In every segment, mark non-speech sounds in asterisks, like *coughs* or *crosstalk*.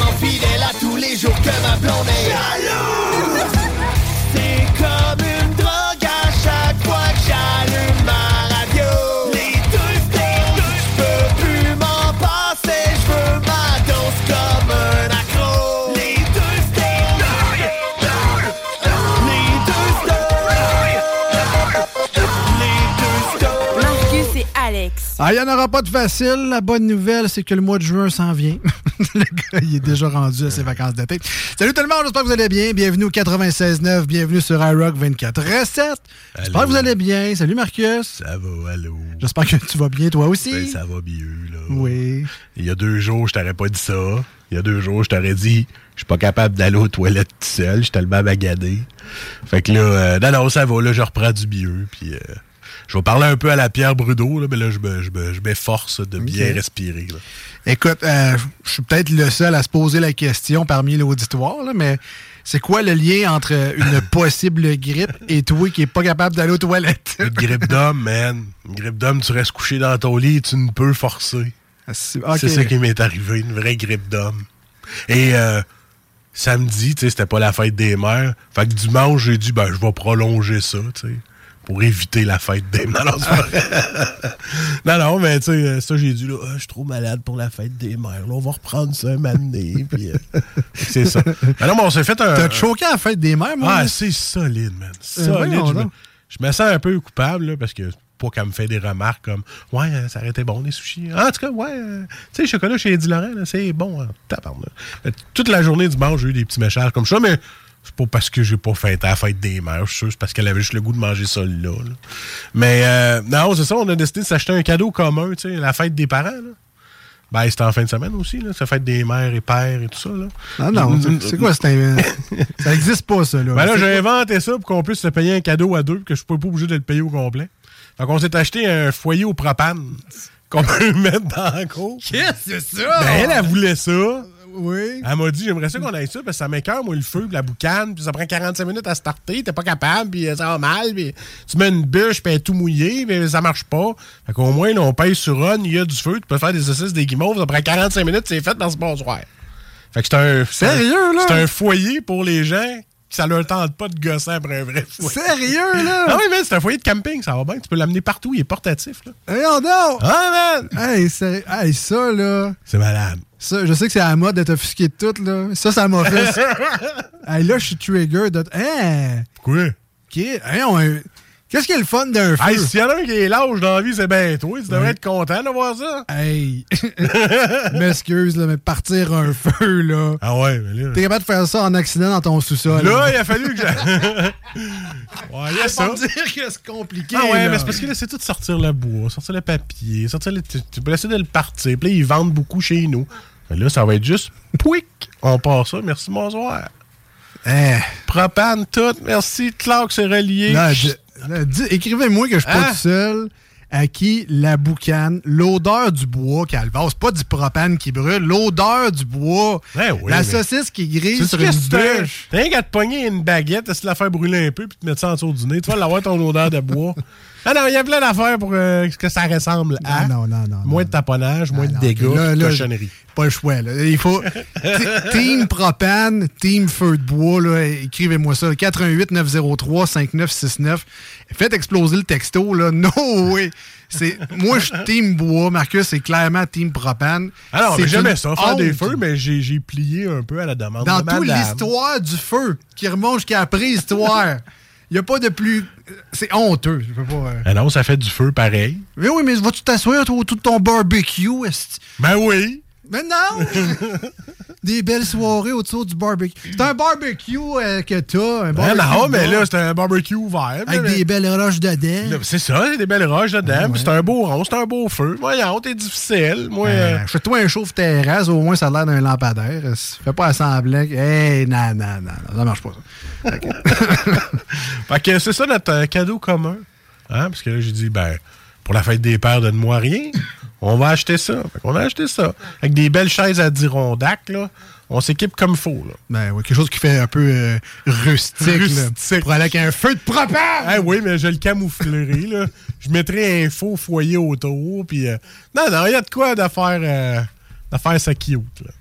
Tellement fidèle à tous les jours que ma blonde est jalouse. C'est comme une drogue à chaque fois que j'allume Ah, il n'y en aura pas de facile. La bonne nouvelle, c'est que le mois de juin s'en vient. *laughs* le gars, il est déjà rendu à ses vacances d'été. Salut tout le monde, j'espère que vous allez bien. Bienvenue au 96.9, bienvenue sur iRock 24 Recette. J'espère que vous allez bien. Salut Marcus. Ça va, allô. J'espère que tu vas bien toi aussi. Ben, ça va mieux, là. Oui. Il y a deux jours, je t'aurais pas dit ça. Il y a deux jours, je t'aurais dit, je suis pas capable d'aller aux toilettes tout seul. Je suis tellement bagadé. Fait que là, euh, non, non, ça va, là, je reprends du mieux. Puis, euh, je vais parler un peu à la Pierre Brudeau, là, mais là, je me- je me- je m'efforce de bien respirer. là. Écoute, euh, je suis peut-être le seul à se poser la question parmi l'auditoire, là, mais c'est quoi le lien entre une *laughs* possible grippe et toi qui est pas capable d'aller aux toilettes? Une grippe d'homme, man. Une grippe d'homme, tu restes couché dans ton lit et tu ne peux forcer. C'est C'est ça qui m'est arrivé, une vraie grippe d'homme. Et euh, samedi, tu sais, c'était pas la fête des mères. Fait que dimanche, j'ai dit, ben, je vais prolonger ça, tu sais, pour éviter la fête des mères. *laughs* Non, non, mais tu sais, euh, ça, j'ai dit, là, Ah, je suis trop malade pour la fête des mères. Là, on va reprendre ça un donné, *laughs* puis euh, c'est ça. Ben non, mais on s'est fait un... T'as choqué à la fête des mères, moi? Ah, c'est solide, man. Euh, Solide. voyons je, me, donc. je me sens un peu coupable, là, parce que pas qu'elle me fait des remarques comme Ouais, euh, ça aurait été bon, les sushis. Ah, en tout cas, ouais, euh, tu sais, chocolat chez Eddie Laurent, c'est bon. hein. Euh, Toute la journée dimanche, j'ai eu des petits messages comme ça, mais c'est pas parce que j'ai pas fêté la fête des mères, je suis sûr, c'est parce qu'elle avait juste le goût de manger ça là. là. Mais euh, non, c'est ça, on a décidé de s'acheter un cadeau commun, tu sais, la fête des parents. Là. Ben, c'était en fin de semaine aussi, là. Ça fête des mères et pères et tout ça, là. Ah non, c'est- c'est quoi? c'est un- *laughs* ça existe pas, ça, là. Ben là, j'ai inventé ça pour qu'on puisse se payer un cadeau à deux, que je ne suis pas obligé de le payer au complet. Donc, on s'est acheté un foyer au propane qu'on peut *laughs* mettre dans la cour. Qu'est-ce que c'est ça? Ben, elle, elle voulait ça. Oui. Elle m'a dit, j'aimerais ça qu'on aille ça, parce que ça m'écoeure, moi, le feu, puis la boucane, puis ça prend 45 minutes à starter, t'es pas capable, puis ça va mal, puis tu mets une bûche, puis elle est tout mouillée, mais ça marche pas. Fait qu'au moins, là, on paye sur on, il y a du feu, tu peux faire des saucisses, des guimauves, ça prend 45 minutes, c'est fait dans ce bonsoir. Fait que c'est un... un- Sérieux, là? C'est un foyer pour les gens qui ça leur tente pas de gosser après un vrai foyer. Sérieux, là? Ah oui, mais c'est un foyer de camping, ça va bien. Tu peux l'amener partout, il est portatif. Là. Voyons donc! Ah, man! Hey, sérieux- hey, ça, là. C'est malade. Ça, je sais que c'est à la mode d'être offusqué de tout, là. Ça, ça m'a fait. *laughs* hey, là, je suis trigger de. Hein? Pourquoi? OK. Hey, on- Qu'est-ce qui est le fun d'un feu? Hey, s'il y en a un qui est lâche dans la vie, c'est bien toi. Tu devrais être content de voir ça. Hey! Je *laughs* m'excuse, là, mais partir un feu, là. Ah ouais, mais là. T'es capable de faire ça en accident dans ton sous-sol. Là, il a fallu que. *laughs* ouais, il y a ça. Dire que c'est compliqué. Ah ouais, là. mais c'est parce que là, c'est tout de sortir le bois, sortir le papier, sortir le. Tu, tu peux essayer de le partir. Puis là, ils vendent beaucoup chez nous. Mais là, ça va être juste. Pouic! On part ça. Merci, bonsoir. Eh. Propane, tout. Merci. Clark, c'est relié. Écrivez-moi que je suis pas Hein? tout seul. à qui la boucane, l'odeur du bois, Calva, c'est pas du propane qui brûle, l'odeur du bois, oui, la saucisse qui grille sur une bûche. t'as rien qu'à te pogner une baguette, essayer de la faire brûler un peu, puis te mettre ça en dessous du nez. Tu vas l'avoir ton odeur de bois. *laughs* Ah non, il y a plein d'affaires pour euh, que ça ressemble à. Ah non, non, non. Moins non. de taponnage, moins Ah de non, dégâts, là, cochonnerie. Pas le choix. Là. Il faut. *laughs* Team propane, team feu de bois, là, écrivez-moi ça. 88 903 5969. Faites exploser le texto. Là. *laughs* No way. C'est, moi, je suis team bois. Marcus, c'est clairement team propane. Alors, C'est mais j'aimais une ça, faire des feux, mais j'ai j'ai plié un peu à la demande Dans de toute l'histoire du feu qui remonte jusqu'à la préhistoire, *laughs* il n'y a pas de plus. C'est honteux. Je peux pas. euh. Ah non, ça fait du feu pareil. Mais oui, mais vas-tu t'asseoir autour de ton barbecue? Ben oui. Mais non! *laughs* Des belles soirées autour du barbecue. C'est un barbecue euh, que t'as. Un Ben barbecue non, mais de là, c'est un barbecue ouvert. Avec mais- des belles roches dedans. C'est ça, des belles roches dedans, Ouais, c'est un beau rond, c'est un beau feu. Voyons, t'es difficile. Moi, euh, Euh, Fais-toi un chauffe terrasse, au moins ça a l'air d'un lampadaire. Fais pas semblant que. Hey, non, non, non, non, ça marche pas ça. *laughs* Fait que c'est ça notre euh, cadeau commun. Hein? Parce que là, j'ai dit, ben, pour la fête des pères, donne-moi rien. On va acheter ça. Fait qu'on a acheté ça. Avec des belles chaises à Dirondac, là. On s'équipe comme faut, là. Ben oui, quelque chose qui fait un peu euh, rustique, là, Rustique. pour aller avec un feu de propane! Ah oui, mais je le camouflerai, là. Je mettrai un faux foyer autour, puis... euh, Non, non, il y a de quoi de faire, euh, de faire ça cute, là.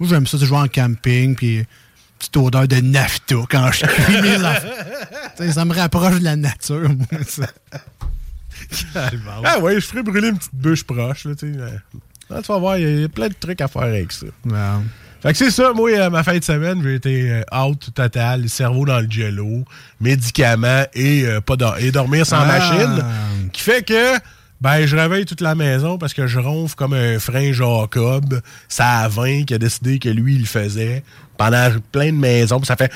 Moi, j'aime ça, jouer en camping, puis petite odeur de nafta quand je cuis mes *laughs* affaires. Ça me rapproche de la nature, moi, ça. Ah oui, je ferai brûler une petite bûche proche, là, tu. Ah, vas voir, il y, a- il y a plein de trucs à faire avec ça. Fait que c'est ça, moi, euh, ma fin de semaine, j'ai été euh, out total, le cerveau dans le jello, médicaments et, euh, pas et dormir sans Ah. machine. Qui fait que, ben, je réveille toute la maison parce que je ronfle comme un frein Jacob. Ça a 20 qui a décidé que lui, il le faisait pendant plein de maisons. Puis ça fait.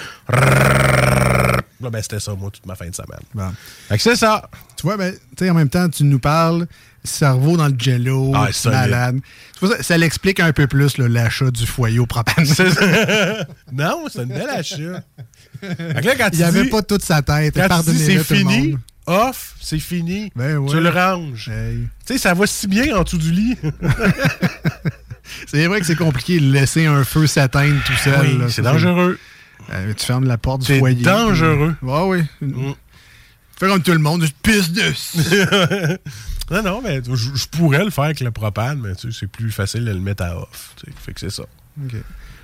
Là, ben, c'était ça, moi, toute ma fin de semaine. Bon. Fait que c'est ça. Tu vois, ben, tu sais, en même temps, tu nous parles cerveau dans le jello, Ah, malade. C'est Ça, ça l'explique un peu plus l'achat du foyer au propane. *laughs* non, c'est une belle achat. Là, quand Il pas toute sa tête. Pardonnez-le, c'est tout le fini, monde. off, c'est fini. Ben ouais. Tu le ranges. Hey. Tu sais, ça va si bien en dessous du lit. *laughs* C'est vrai que c'est compliqué de laisser un feu s'atteindre tout seul. Oui, là. c'est dangereux. Euh, tu fermes la porte du C'est foyer. dangereux. puis- Ouais, oui. Fais comme tout le monde, pisses dessus. *laughs* non, non, mais je, pourrais le faire avec le propane, mais tu sais, c'est plus facile de le mettre à off. tu sais. Fait que c'est ça. OK.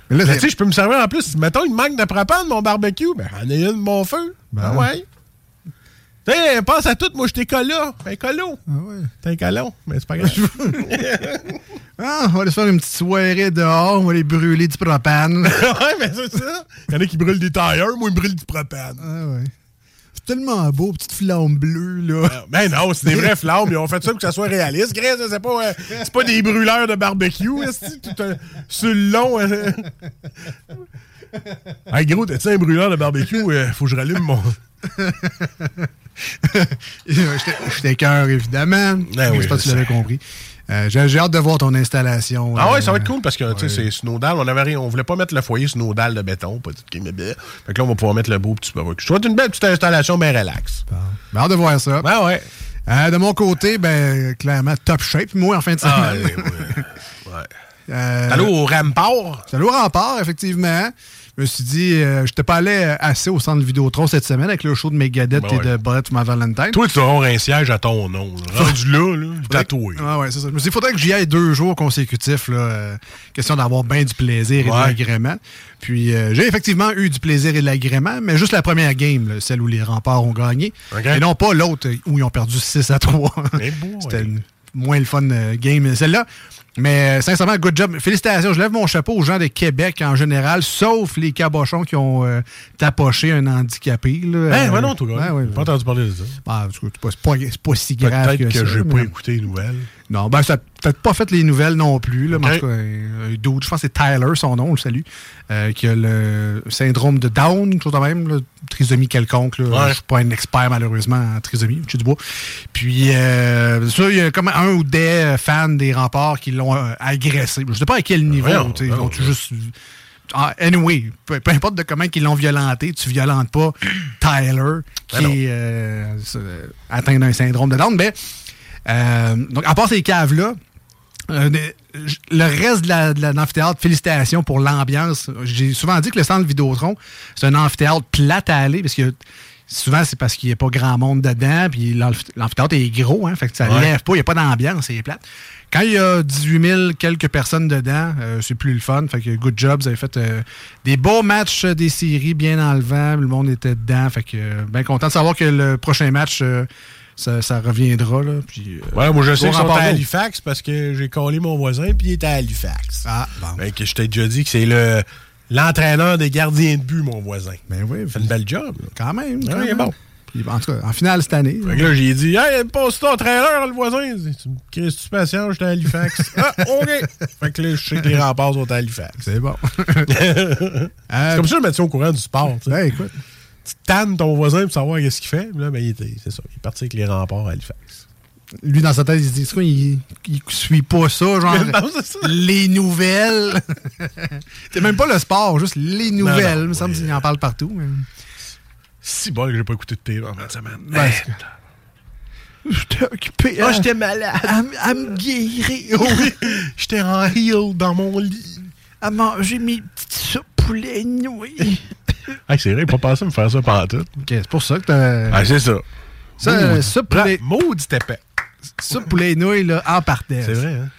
Mais là, tu sais, je peux me servir en plus. Mettons, il me manque de propane, mon barbecue. Ben, en ayant de mon feu. Ben. Ah ouais. Tu sais, pense à tout. Moi, je t'ai colo. Un colo. Ah ouais. T'es un colon, mais c'est pas grave. *laughs* Ah, on va aller se faire une petite soirée dehors, on va aller brûler du propane. *laughs* ouais, mais c'est ça. Il y en a qui brûlent des tailleurs, moi, ils brûlent du propane. ah ouais. C'est tellement beau, petite flamme bleue, là. Ben non, c'est des vraies flammes. Ils ont fait ça pour que ça soit réaliste. Grèce, c'est pas, euh, c'est pas des brûleurs de barbecue. Tout un, sur le long. euh. hey, gros, t'as-tu un brûleur de barbecue? Euh, faut que je rallume mon. *laughs* J'étais- cœur, évidemment. Ah oui, je sais pas si tu l'avais compris. Euh, J'ai j'ai hâte de voir ton installation. Ah ouais, euh, ça va être cool parce que tu sais, c'est Snowdal. On avait rien, on voulait pas mettre le foyer Snowdal de béton, pas tout qui me bien. Fait que là, on va pouvoir mettre le beau petit barbecue. Être une belle petite installation bien relax. Ben, hâte de voir ça. Ben ouais. Euh, de mon côté, ben, clairement, top shape, moi, en fin de semaine. Ah, ouais, ouais. *laughs* ouais. Euh, Allô au Rampart? C'est allé au rempart, effectivement. Je me suis dit, euh, je t'ai pas allé assez au centre Vidéotron cette semaine avec le show de Megadeth Ben et ouais. de Brett Ma Valentine. Toi, tu auras un siège à ton nom. là. Rendu là, là, tatoué. Ah ouais, c'est ça. Je me suis dit, il faudrait que j'y aille deux jours consécutifs. Là, euh, question d'avoir bien du plaisir et Ouais. de l'agrément. Puis euh, j'ai effectivement eu du plaisir et de l'agrément, mais juste la première game, là, celle où les remparts ont gagné. Et non pas l'autre où ils ont perdu 6 à 3. Eh. *laughs* C'était moins le fun game, celle-là. Mais euh, sincèrement, good job. Félicitations. Je lève mon chapeau aux gens de Québec en général, sauf les cabochons qui ont euh, tapoché un handicapé. Là, ouais, non, toi, gars. ouais, ouais. J'ai pas entendu parler de ça. En tout cas, c'est pas, si grave Peut-être que, que, j'ai pas écouté les nouvelles. Non, ben, ça n'a peut-être pas fait les nouvelles non plus. Là, mais en Ok. tout cas, un, un dude, je pense que c'est Tyler, son nom, on le salue, euh, qui a le syndrome de Down, une chose de même, là, trisomie quelconque. Là. Ouais. Je suis pas un expert, malheureusement, en trisomie, du bois. Puis, euh, ça, il y a comme un ou des fans des remparts qui l'ont euh, agressé. Je sais pas à quel niveau. Sais, voyons. Ils ont juste... Ah, anyway, peu, peu importe de comment ils l'ont violenté, tu violentes pas Tyler, qui Ben non. est euh, euh, atteint d'un syndrome de Down. Mais Euh, donc, à part ces caves-là, euh, le reste de, la, de la- de l'amphithéâtre, félicitations pour l'ambiance. J'ai souvent dit que le centre Vidéotron, c'est un amphithéâtre plat à aller, parce que souvent, c'est parce qu'il n'y a pas grand monde dedans, puis l'amphi- l'amphithéâtre est gros, hein, fait que ça ne Ouais. lève pas, il n'y a pas d'ambiance, c'est plate. Quand il y a 18 000 quelques personnes dedans, euh, c'est plus le fun. Fait que good job, vous avez fait euh, des beaux matchs euh, des séries bien dans le monde était dedans. Fait que euh, bien content de savoir que le prochain match, euh, ça, ça reviendra. Là, puis, euh, Ouais, moi je sais qu'ils sont à. Halifax parce que j'ai collé mon voisin puis il était à Halifax. Ah, bon. Ben, que je t'ai déjà dit que c'est le l'entraîneur des gardiens de but, mon voisin. Ben oui, Il fait une belle job. là. quand même. Ouais, quand il est même. bon. Puis, en tout cas, en finale cette année. Fait que là, j'ai dit, hey, passe ton trailer, le voisin? Dit, Tu me cries tu patient, j'étais à Halifax. *laughs* ah, OK. Fait que là, je sais que les remparts sont à Halifax. C'est bon. *laughs* C'est comme ça, je me tiens au courant du sport. Ben écoute. Tu tannes ton voisin pour savoir qu'est-ce qu'il fait. Là, ben, il était, c'est ça. Il est parti avec les remparts à Halifax. Lui, dans sa tête, il se dit, quoi, il, il suit pas ça, genre, *laughs* Non, c'est ça. les nouvelles. *laughs* c'est même pas le sport, juste les nouvelles. non, il me semble qu'il en parle partout. mais- Si bon que j'ai pas écouté de télé en fin de semaine. Ben, J'étais occupé Ah, à, j'étais malade. à, me guérir, *laughs* Oui, j'étais en heel dans mon lit. à manger mes petites soupes poulet. Hey, c'est vrai, il pas pensé à me faire ça pendant tout. Ok, c'est pour ça que t'as... Ah, c'est ça. ça, euh, ça, poulet, Maudit épais. ça, poulet nouilles, là, en partait. C'est vrai, hein?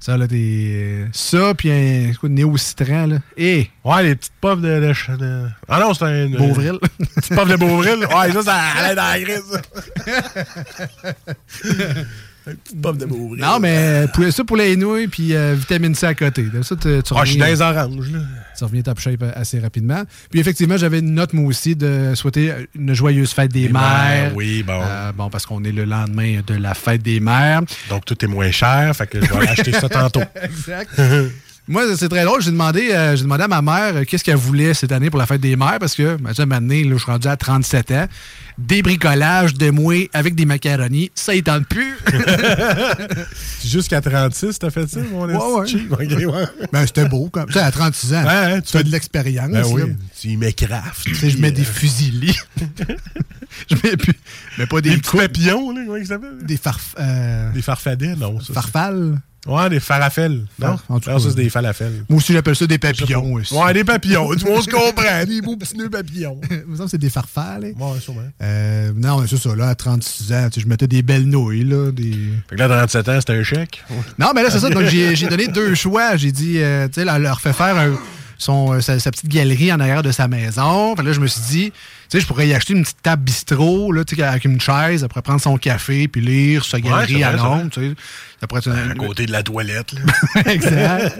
Ça, là, des... Ça, puis un quoi, néo-citran, là. Et Ouais, les petites puffs de. de, Ah non, c'est un. Beauvril. *laughs* Petite puff de Beauvril. Ouais, ça, ça allait dans la grise. *laughs* Une petite puff de Beauvril. non, mais poulet, ça, poulet nouilles, puis euh, vitamine C à côté. Là, ça, tu, tu Ah, je suis dans les oranges, là. Tu reviens top shape assez rapidement. Puis effectivement, j'avais une note, moi aussi, de souhaiter une joyeuse fête des, mères. mères, oui, bon. Euh, bon, parce qu'on est le lendemain de la fête des mères. Donc, tout est moins cher, fait que je vais acheter ça *laughs* tantôt. Exact. *laughs* Moi, c'est très drôle. J'ai demandé, euh, j'ai demandé à ma mère euh, qu'est-ce qu'elle voulait cette année pour la fête des mères parce que, ben, maintenant, là, je suis rendu à 37 ans. Des bricolages de mouets avec des macaronis, ça ne tente plus. *laughs* Jusqu'à 36, t'as fait ça, mon Ouais, ouais. esti cheap? Ok, ouais. *laughs* ben, c'était beau. Comme. Tu sais, à 36 ans, Ouais, tu as de l'expérience. Ben oui, tu y mets craft. Tu sais, je mets des fusilis. *laughs* je mets, plus, mais pas des, Des papillons, là, comment ils s'appellent? des farf, euh, Des farfadets, non. Ça, farfales. Ouais, des farafels. Non, Ah, en tout non cas, ça, c'est des falafels. Moi aussi, j'appelle ça des papillons. aussi. Ouais, des papillons. Monde se *laughs* comprend. Des beaux petits nœuds papillons. *laughs* Que c'est des farfales. Ouais, sûrement. Euh, non, c'est ça, là, à 36 ans, tu sais, je mettais des belles nouilles, là, des... Fait que là, 37 ans, c'était un chèque. Non, mais là, c'est ça. Donc, j'ai j'ai donné *laughs* deux choix. J'ai dit, euh, tu sais, elle leur fait faire un- son, euh, sa, sa petite galerie en arrière de sa maison. Fait là, je me suis dit, sais, je pourrais y acheter une petite table bistrot, là, tu sais, avec une chaise. Pourrait prendre son café puis lire sa galerie à l'ombre, tu sais. Ça pourrait être À un- côté de la toilette, là. *laughs* exact.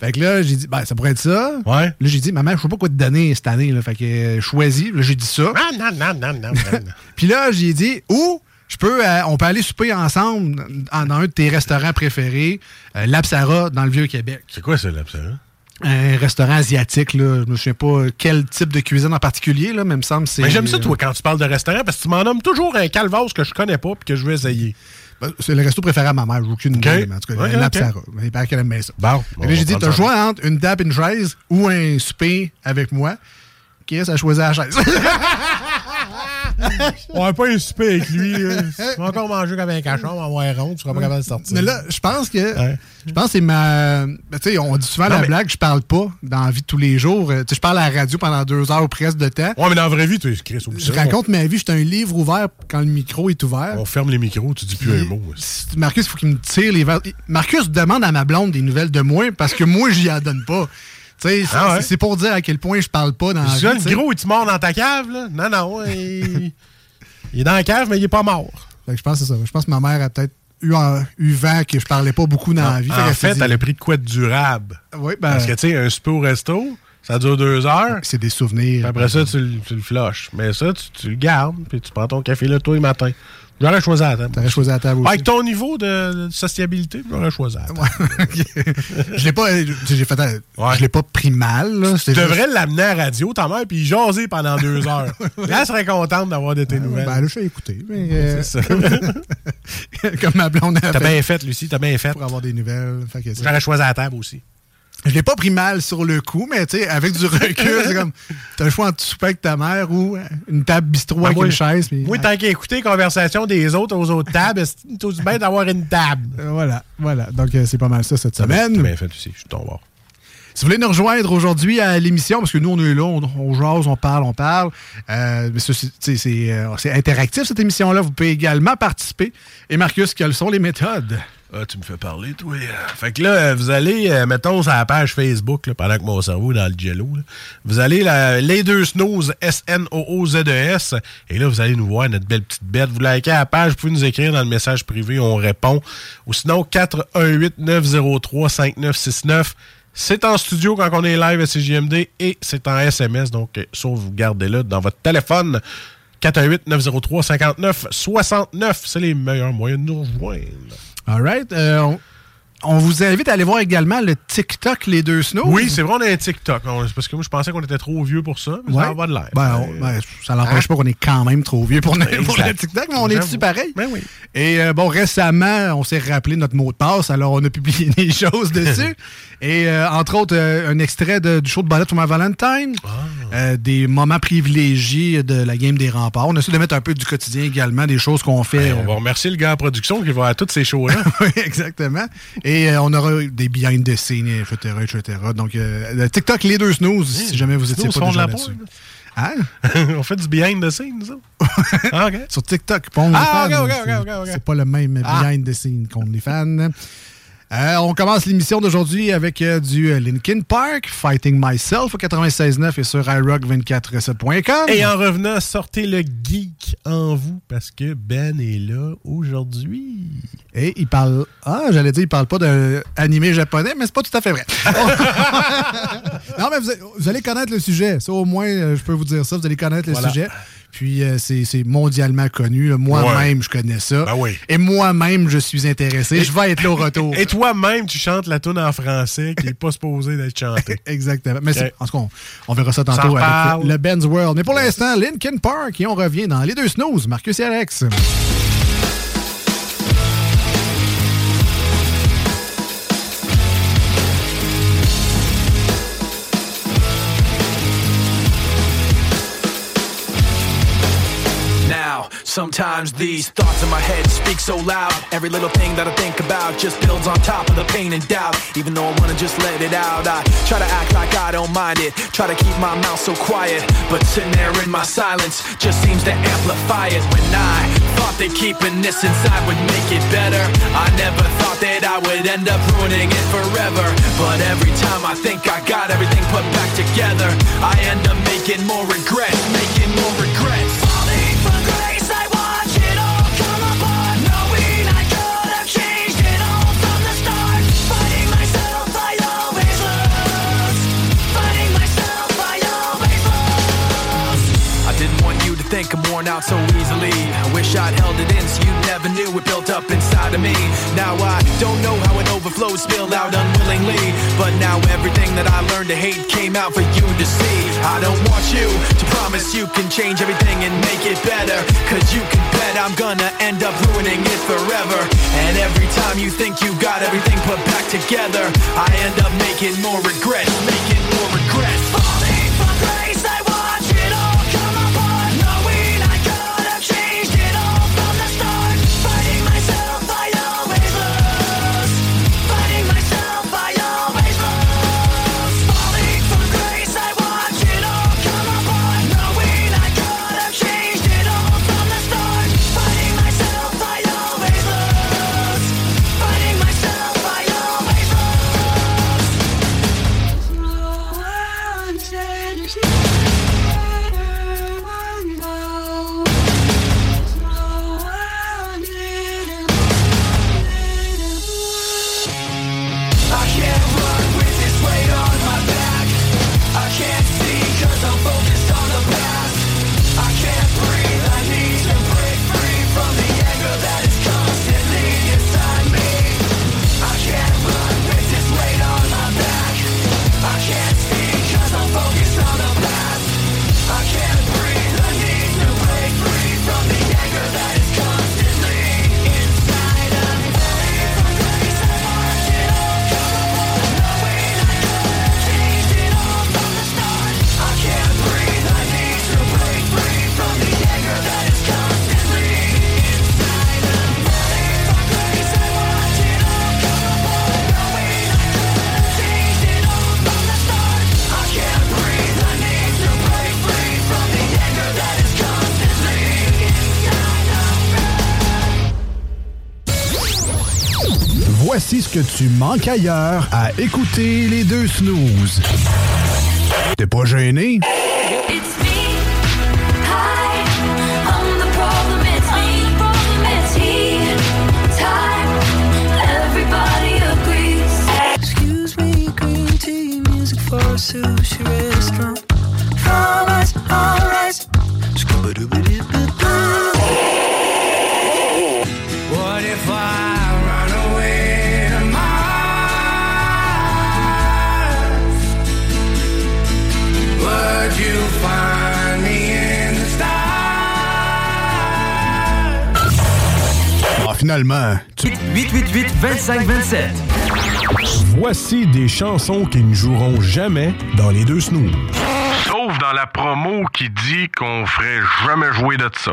Fait que là, j'ai dit, ben, ça pourrait être ça. Ouais. Là, j'ai dit, maman, je sais pas quoi te donner cette année, là. Fait que, euh, choisis. Là, j'ai dit ça. Non, non, non, non, non. *laughs* Puis là, j'ai dit, ou je peux, euh, on peut aller souper ensemble dans dans un de tes restaurants préférés, euh, l'Apsara, dans le Vieux-Québec. C'est quoi ça, hein? Un restaurant asiatique, là. Je me souviens pas quel type de cuisine en particulier, là, mais il me semble que c'est. Mais j'aime ça, toi, quand tu parles de restaurant, parce que tu m'en nommes toujours un calvas que je connais pas puis que je veux essayer. Ben, C'est le resto préféré à ma mère, j'ai aucune idée, en tout cas, Ok, l'Apsara. ok. Il paraît qu'elle aime bien ça. Bon. Que là, j'ai dit, t'as le choix entre une table, une chaise ou un souper avec moi. Est-ce à choisir la chaise? *laughs* On va pas souper avec lui. Tu vas encore manger comme un cachon, on va avoir rond, tu seras pas capable de sortir. Mais là, je pense que. Ouais. Je pense que c'est ma. ben, tu sais, on dit souvent Non, la mais- blague, je parle pas dans la vie de tous les jours. Tu sais, je parle à la radio pendant deux heures ou presque de temps. Ouais, mais dans la vraie vie, tu es Chris oublie Je raconte ma vie, je suis un livre ouvert quand le micro est ouvert. On ferme les micros, tu dis plus un mot. Marcus, il faut qu'il me tire les verres. Marcus demande à ma blonde des nouvelles de moi parce que moi, j'y en donne pas. Tu sais, Ah ouais? c'est pour dire à quel point je parle pas dans la vie, tu gros, est-tu mort dans ta cave, là? Non, non, il... il est dans la cave, mais il est pas mort. Fait que je pense que c'est ça. Je pense que ma mère a peut-être eu, un- eu vent que je parlais pas beaucoup dans la vie. En fait, dit- elle a pris de quoi de durable. Oui, ben, Parce que, tu sais, un souper au resto, ça dure deux heures. c'est des souvenirs. Puis après ça, tu, le- tu le flushes. Mais ça, tu, tu le gardes, puis tu prends ton café là, toi, le matin. J'aurais choisi à la table. T'aurais choisi à la table aussi. Avec ton niveau de, de sociabilité, j'aurais choisi à la table. *laughs* je l'ai pas, j'ai fait, un- Ouais. je l'ai pas pris mal, là. Tu devrais l'amener à la radio, ta mère, puis jaser pendant deux *laughs* heures. Là, elle serait contente d'avoir de tes juste- nouvelles. Ben, là, je suis écouté. Mais, euh, C'est ça. *laughs* comme ma blonde a T'as bien fait, Lucie, t'as bien fait. pour avoir des nouvelles. J'aurais choisi à la table aussi. Je l'ai pas pris mal sur le coup, mais tu sais, avec du recul, c'est comme, t'as le choix entre souper avec ta mère ou une table bistrot avec moi, une chaise. puis- Moi, tant qu'à écouter les conversations des autres aux autres tables, c'est aussi bien d'avoir une table? Euh, Voilà, voilà. Donc, euh, c'est pas mal ça cette semaine. bien fait aussi, je suis ton bord. Si vous voulez nous rejoindre aujourd'hui à l'émission, parce que nous, on est là, on, on jase, on parle, on parle. Euh, c'est interactif, cette émission-là. Vous pouvez également participer. Et Marcus, quelles sont les méthodes? Ah, tu me fais parler, toi. Fait que là, euh, vous allez, euh, mettons, sur la page Facebook, pendant que mon cerveau est dans le jello, vous allez, les deux snooze, S-N-O-O-Z-E-S, E et là, vous allez nous voir, notre belle petite bête. Vous likez la page, vous pouvez nous écrire dans le message privé, on répond. Ou sinon, 418-903-5969. C'est en studio quand on est live à CJMD et c'est en SMS, donc euh, ça, vous gardez-le dans votre téléphone. 418-903-5969. C'est les meilleurs moyens de nous rejoindre. All right. Euh, on, on vous invite à aller voir également le TikTok Les Deux Snows. Oui, c'est vrai, on a un TikTok. On- parce que moi, je pensais qu'on était trop vieux pour ça, mais Ouais. ça va de l'air. Ben, on- ben, ça n'empêche pas qu'on est quand même trop vieux pour, pour le. TikTok, mais on est dessus pareil? Ben oui. Et euh, bon, récemment, on s'est rappelé notre mot de passe, alors on a publié *laughs* des choses dessus. *laughs* Et euh, entre autres, euh, un extrait de- du show de ballet pour ma Valentine, Ah. euh, des moments privilégiés de la game des remparts. On a essayé de mettre un peu du quotidien également, des choses qu'on fait. Ben, on va remercier le gars en production qui va à toutes ces shows-là. *laughs* Oui, exactement. Et on aura des behind the scenes, etc., etc. Donc, le TikTok, les deux snooze, si jamais vous étiez pas déjà là-dessus. Hein? *laughs* on fait du behind the scenes, ça. Ah. *laughs* Sur TikTok, pas Ah, OnlyFans, ok, ok, c'est- ok, ok, ok. C'est pas le même Ah. behind the scenes qu'on les fans. Euh, on commence l'émission d'aujourd'hui avec euh, du euh, Linkin Park, Fighting Myself au 96.9 et sur iRock247.com. Et en revenant, sortez le geek en vous parce que Ben est là aujourd'hui. Et il parle. Ah, j'allais dire, il parle pas d'animé japonais, mais c'est pas tout à fait vrai. *laughs* non, mais vous, vous allez connaître le sujet. Ça, au moins, je peux vous dire ça. Vous allez connaître le Voilà. sujet. Puis, euh, c'est c'est mondialement connu. Moi-même, je connais ça. Ben oui. Et moi-même, je suis intéressé. je vais être là au retour. *laughs* Et toi-même, tu chantes la tune en français qui n'est pas supposée d'être chantée. *laughs* Exactement. Mais c'est- Ok. en tout cas, on, on verra ça tantôt avec le Ben's World. Mais pour l'instant, Linkin Park, et on revient dans les deux snooze, Marcus et Alex. Sometimes these thoughts in my head speak so loud. Every little thing that I think about just builds on top of the pain and doubt. Even though I wanna just let it out, I try to act like I don't mind it. Try to keep my mouth so quiet, but sitting there in my silence just seems to amplify it. When I thought that keeping this inside would make it better, I never thought that I would end up ruining it forever. But every time I think I got everything put back together, I end up making more regrets, making more regrets. Worn out so easily. I wish I'd held it in so you never knew it built up inside of me. Now I don't know how it overflowed, spilled out unwillingly. But now everything that I learned to hate came out for you to see. I don't want you to promise you can change everything and make it better. Cause you can bet I'm gonna end up ruining it forever. And every time you think you got everything put back together, I end up making more regrets, making more regrets. Que tu manques ailleurs à écouter les deux snooze. T'es pas gêné? Excuse me, green tea, music for sushi finalement, tu... 888 25 27. Voici des chansons qui ne joueront jamais dans les deux snooze. Sauf dans la promo qui dit qu'on ferait jamais jouer de ça.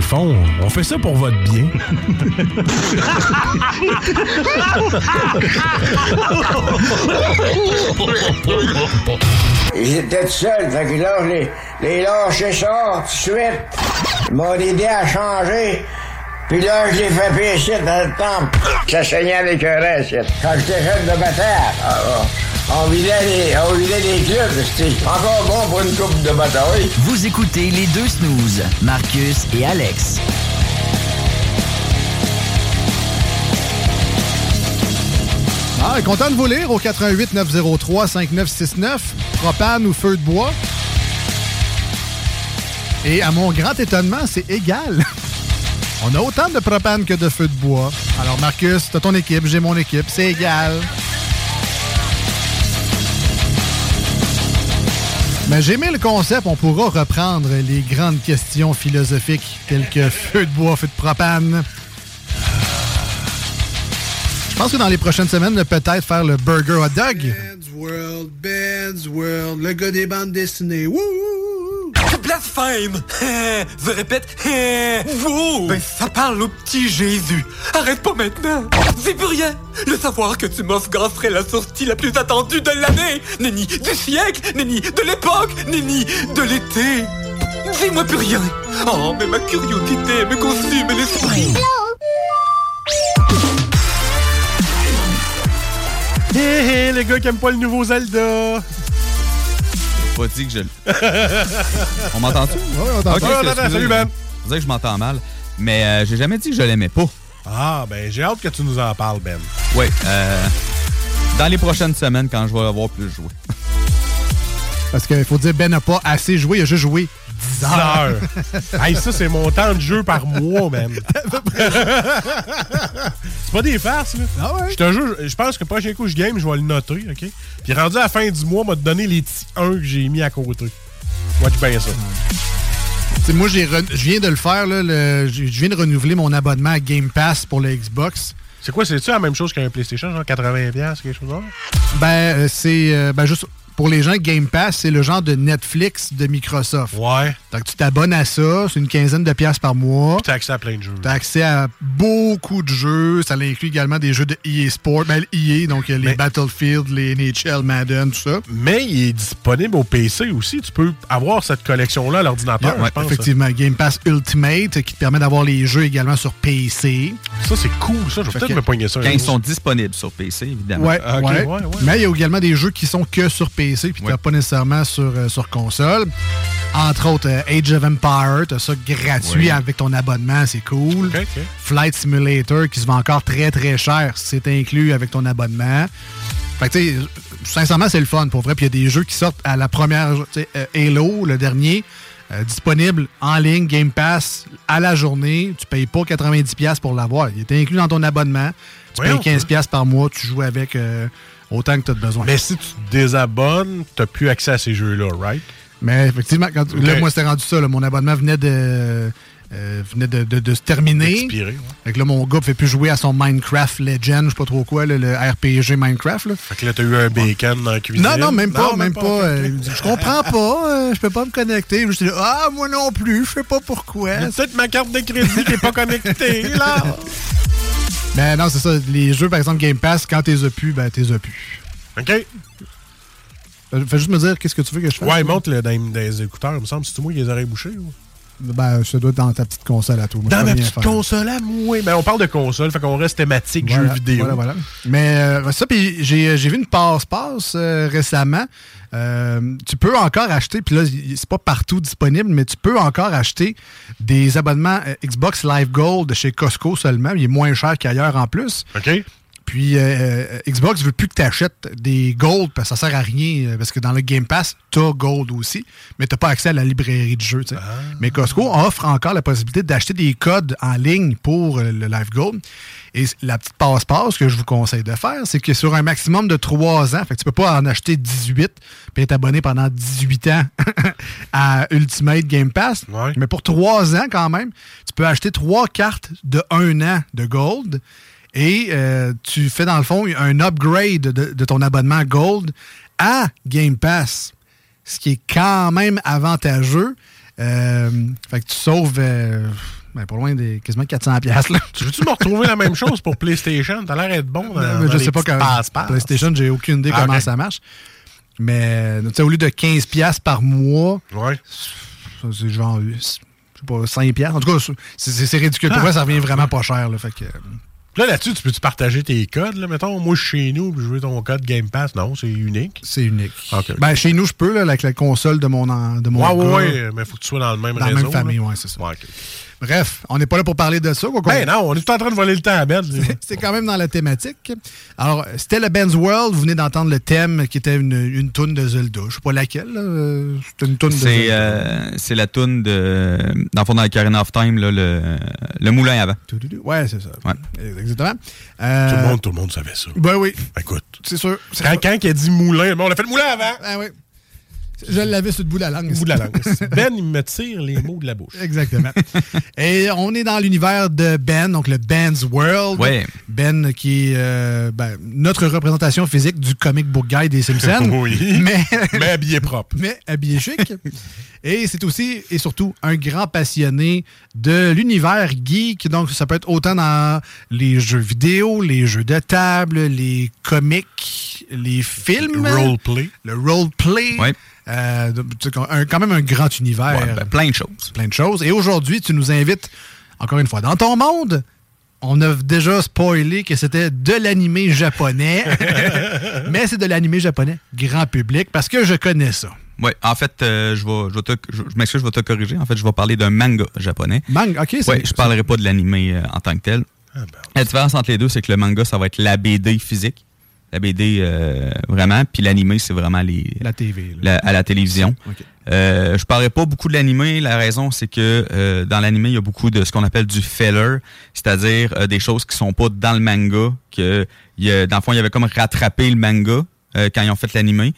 Le fond, on fait ça pour votre bien. J'étais tout seul, fait que là, je les, les lâché ça tout de suite. Ils m'ont aidé à changer. Puis là, je l'ai fait pécher dans le temple. Ça saignait un reste. Quand j'étais jeune de bataille, on vidait les, on vidait les clubs. C'était encore bon pour une coupe de bataille. Vous écoutez les deux snooze, Marcus et Alex. Ah, content de vous lire au 88 903 5969, propane ou feu de bois? Et à mon grand étonnement, c'est égal. *laughs* On a autant de propane que de feu de bois. Alors Marcus, t'as ton équipe, j'ai mon équipe, c'est égal. Mais j'ai aimé le concept, on pourra reprendre les grandes questions philosophiques telles que feu de bois, feu de propane. Je pense que dans les prochaines semaines, peut-être faire le burger hot dog. Ben's World, Ben's World, le gars des bandes dessinées. Wouh! Blasphème! *laughs* Je répète, *laughs* vous! Ben, ça parle au petit Jésus. Arrête pas maintenant! C'est plus rien! Le savoir que tu m'offres serait la sortie la plus attendue de l'année! Nenni du siècle! Nenni de l'époque! Nenni de l'été! Dis-moi plus rien! Oh, mais ma curiosité me consume l'esprit! Hé hé, les gars qui aiment pas le nouveau Zelda. Pas dit que je. *laughs* on m'entend-tu? Oui, on t'entend. Ok, Ouais, on t'entend. excusez, Salut, Ben. Savez que je m'entends mal. Mais euh, j'ai jamais dit que je l'aimais pas. Ah, ben j'ai hâte que tu nous en parles, Ben. Oui. Euh, dans les prochaines semaines, quand je vais avoir plus joué. Parce qu'il faut dire, Ben n'a pas assez joué, il a juste joué 10 10 heures. hey, ça, c'est mon temps de jeu par mois, man. *laughs* c'est pas des farces, là. Ah ouais? Je te jure, je pense que le prochain coup, je game, je vais le noter, OK? Puis rendu à la fin du mois, m'a donné les petits 1 que j'ai mis à côté. Watch bien ça. Tu sais, moi, re- je viens de le faire. Je viens de renouveler mon abonnement à Game Pass pour le Xbox. C'est quoi, c'est-tu la même chose qu'un PlayStation, genre 80$, quelque chose comme ça? Ben, euh, c'est euh, ben, juste pour les gens, Game Pass, c'est le genre de Netflix de Microsoft. Ouais. Donc, tu t'abonnes à ça, c'est une quinzaine de piastres par mois. Puis t'as accès à plein de jeux. Tu as accès à beaucoup de jeux. Ça inclut également des jeux de EA Sport, ben, EA, donc euh, les Mais- Battlefield, les NHL, Madden, tout ça. Mais il est disponible au PC aussi. Tu peux avoir cette collection-là à l'ordinateur, Ouais, je pense. effectivement, Game Pass Ultimate qui te permet d'avoir les jeux également sur PC. Ça, c'est cool, ça. Je vais peut-être me poigner ça. Quand ils sont disponibles sur PC, évidemment. Ouais, Ah, ouais, ouais. Mais il y a également des jeux qui sont que sur PC puis tu Ouais. n'as pas nécessairement sur, euh, sur console. Entre autres, euh, Age of Empire, tu as ça gratuit avec ton abonnement, c'est cool. Flight Simulator qui se vend encore très très cher, c'est inclus avec ton abonnement. Fait que tu sais, sincèrement, c'est le fun pour vrai. Puis il y a des jeux qui sortent à la première, tu sais, euh, Halo, le dernier, euh, disponible en ligne, Game Pass, à la journée. Tu payes pas 90$ pour l'avoir. Il est inclus dans ton abonnement. Tu payes 15$ par mois, tu joues avec euh, autant que tu as besoin. Mais si tu te désabonnes, tu plus accès à ces jeux-là, right? Mais effectivement, quand, là, moi, c'était rendu ça. là. mon abonnement venait de, euh, venait de, de- de se terminer. Expirer, ouais. Fait que là, mon gars ne fait plus jouer à son Minecraft Legend, je sais pas trop quoi, là, le RPG Minecraft. Là. Fait que là, t'as eu un bacon dans la cuisine. Non, non, même pas, même pas. euh, je comprends pas, euh, je peux pas me connecter. Je suis là, ah, moi non plus, je sais pas pourquoi. Peut-être ma carte de crédit qui est pas connectée, là. *laughs* Mais non, c'est ça. Les jeux, par exemple, Game Pass, quand t'es as pu, ben t'es as pu. OK. Euh, Fais juste me dire qu'est-ce que tu veux que je fasse. Ouais, monte le, dans, dans les écouteurs. Il me semble, c'est moi qui les aurais bouchés. ou? Ben, ça doit être dans ta petite console à toi. Moi, Dans ma petite faire. console à moi? Ben, on parle de console, fait qu'on reste thématique Voilà, jeux vidéo. Voilà, voilà. Mais euh, ça, puis j'ai j'ai vu une passe-passe euh, récemment. Euh, tu peux encore acheter, puis là, c'est pas partout disponible, mais tu peux encore acheter des abonnements euh, Xbox Live Gold chez Costco seulement. Il est moins cher qu'ailleurs en plus. OK. Puis euh, euh, Xbox veut plus que tu achètes des Gold parce que ça sert à rien. euh, Parce que dans le Game Pass, tu as Gold aussi, mais tu pas accès à la librairie de tu sais. Mais Costco offre encore la possibilité d'acheter des codes en ligne pour euh, le Live Gold. Et la petite passe-passe que je vous conseille de faire, c'est que sur un maximum de 3 ans, fait que tu peux pas en acheter 18 puis être abonné pendant 18 ans *laughs* à Ultimate Game Pass. Mais pour 3 ans quand même, tu peux acheter 3 cartes de 1 an de Gold. Et euh, tu fais dans le fond un upgrade de, de ton abonnement Gold à Game Pass, ce qui est quand même avantageux. Euh, fait que tu sauves euh, ben, pas loin des quasiment 400 pièces là. *laughs* Tu veux-tu me retrouver la même chose pour PlayStation? T'as l'air d'être bon dans, Euh, dans je sais pas passe-passe. PlayStation, j'ai aucune idée Ah, comment ça marche. Mais tu sais, au lieu de 15 pièces par mois, ça, c'est genre je sais pas 5 pièces. En tout cas, c'est ridicule. Pour Ah. moi, ça revient vraiment pas cher là, fait que Là, là-dessus, tu peux-tu partager tes codes? Là? Mettons, moi, je suis chez nous, puis je veux ton code Game Pass. Non, c'est unique. C'est unique. Ben, chez nous, je peux, là, avec la console de mon, en- de mon ouais, ouais, gars. ouais, mais faut que tu sois dans le même Dans la réseau. même famille, ouais, c'est ça. Ouais. Bref, on n'est pas là pour parler de ça. quoi qu'on- Ben non, on est tout en train de voler le temps à Ben. C'est quand même dans la thématique. Alors, c'était le Ben's World. Vous venez d'entendre le thème qui était une, une toune de Zelda. Je sais pas laquelle. là. C'était une toune de C'est Zelda. euh, c'est la toune de. Dans le fond, dans Ocarina of Time, là, le, le moulin avant. Ouais, c'est ça. Ouais. Exactement. Tout, Euh, le monde, tout le monde savait ça. Ben oui. Écoute. C'est sûr. C'est Quand, quand il a dit moulin, on a fait le moulin avant. Ah oui. Je l'avais sur le bout de la langue. Bout de la langue. Ben, il me tire les mots de la bouche. Exactement. *laughs* Et on est dans l'univers de Ben, donc le Ben's World. Ouais. Ben qui est euh, ben, notre représentation physique du comic book guy des Simpsons. *laughs* Oui. Mais, *laughs* Mais habillé propre. mais habillé chic. Et c'est aussi et surtout un grand passionné de l'univers geek. Donc, ça peut être autant dans les jeux vidéo, les jeux de table, les comics, les films. Le roleplay. Le roleplay. Ouais. Euh, un- quand même un grand univers. Ouais, ben, plein de choses. Plein de choses. Et aujourd'hui, tu nous invites, encore une fois, dans ton monde. On a déjà spoilé que c'était de l'animé japonais. *laughs* mais c'est de l'animé japonais grand public parce que je connais ça. Ouais, en fait, euh, je vais, je, vais te- je, je m'excuse, je vais te corriger. En fait, je vais parler d'un manga japonais. Manga, ok. c'est- Ouais, je parlerai pas de l'animé euh, en tant que tel. ben, La différence entre les deux, c'est que le manga, ça va être la BD physique. La BD, euh, vraiment. Puis l'animé, c'est vraiment les, La TV. la- à la télévision. Ok. Euh, je parlerai pas beaucoup de l'animé. La raison, c'est que euh, dans l'animé, il y a beaucoup de ce qu'on appelle du filler, c'est-à-dire euh, des choses qui sont pas dans le manga. Que, il y a- dans le fond, il y avait comme rattrapé le manga quand ils ont fait l'animé.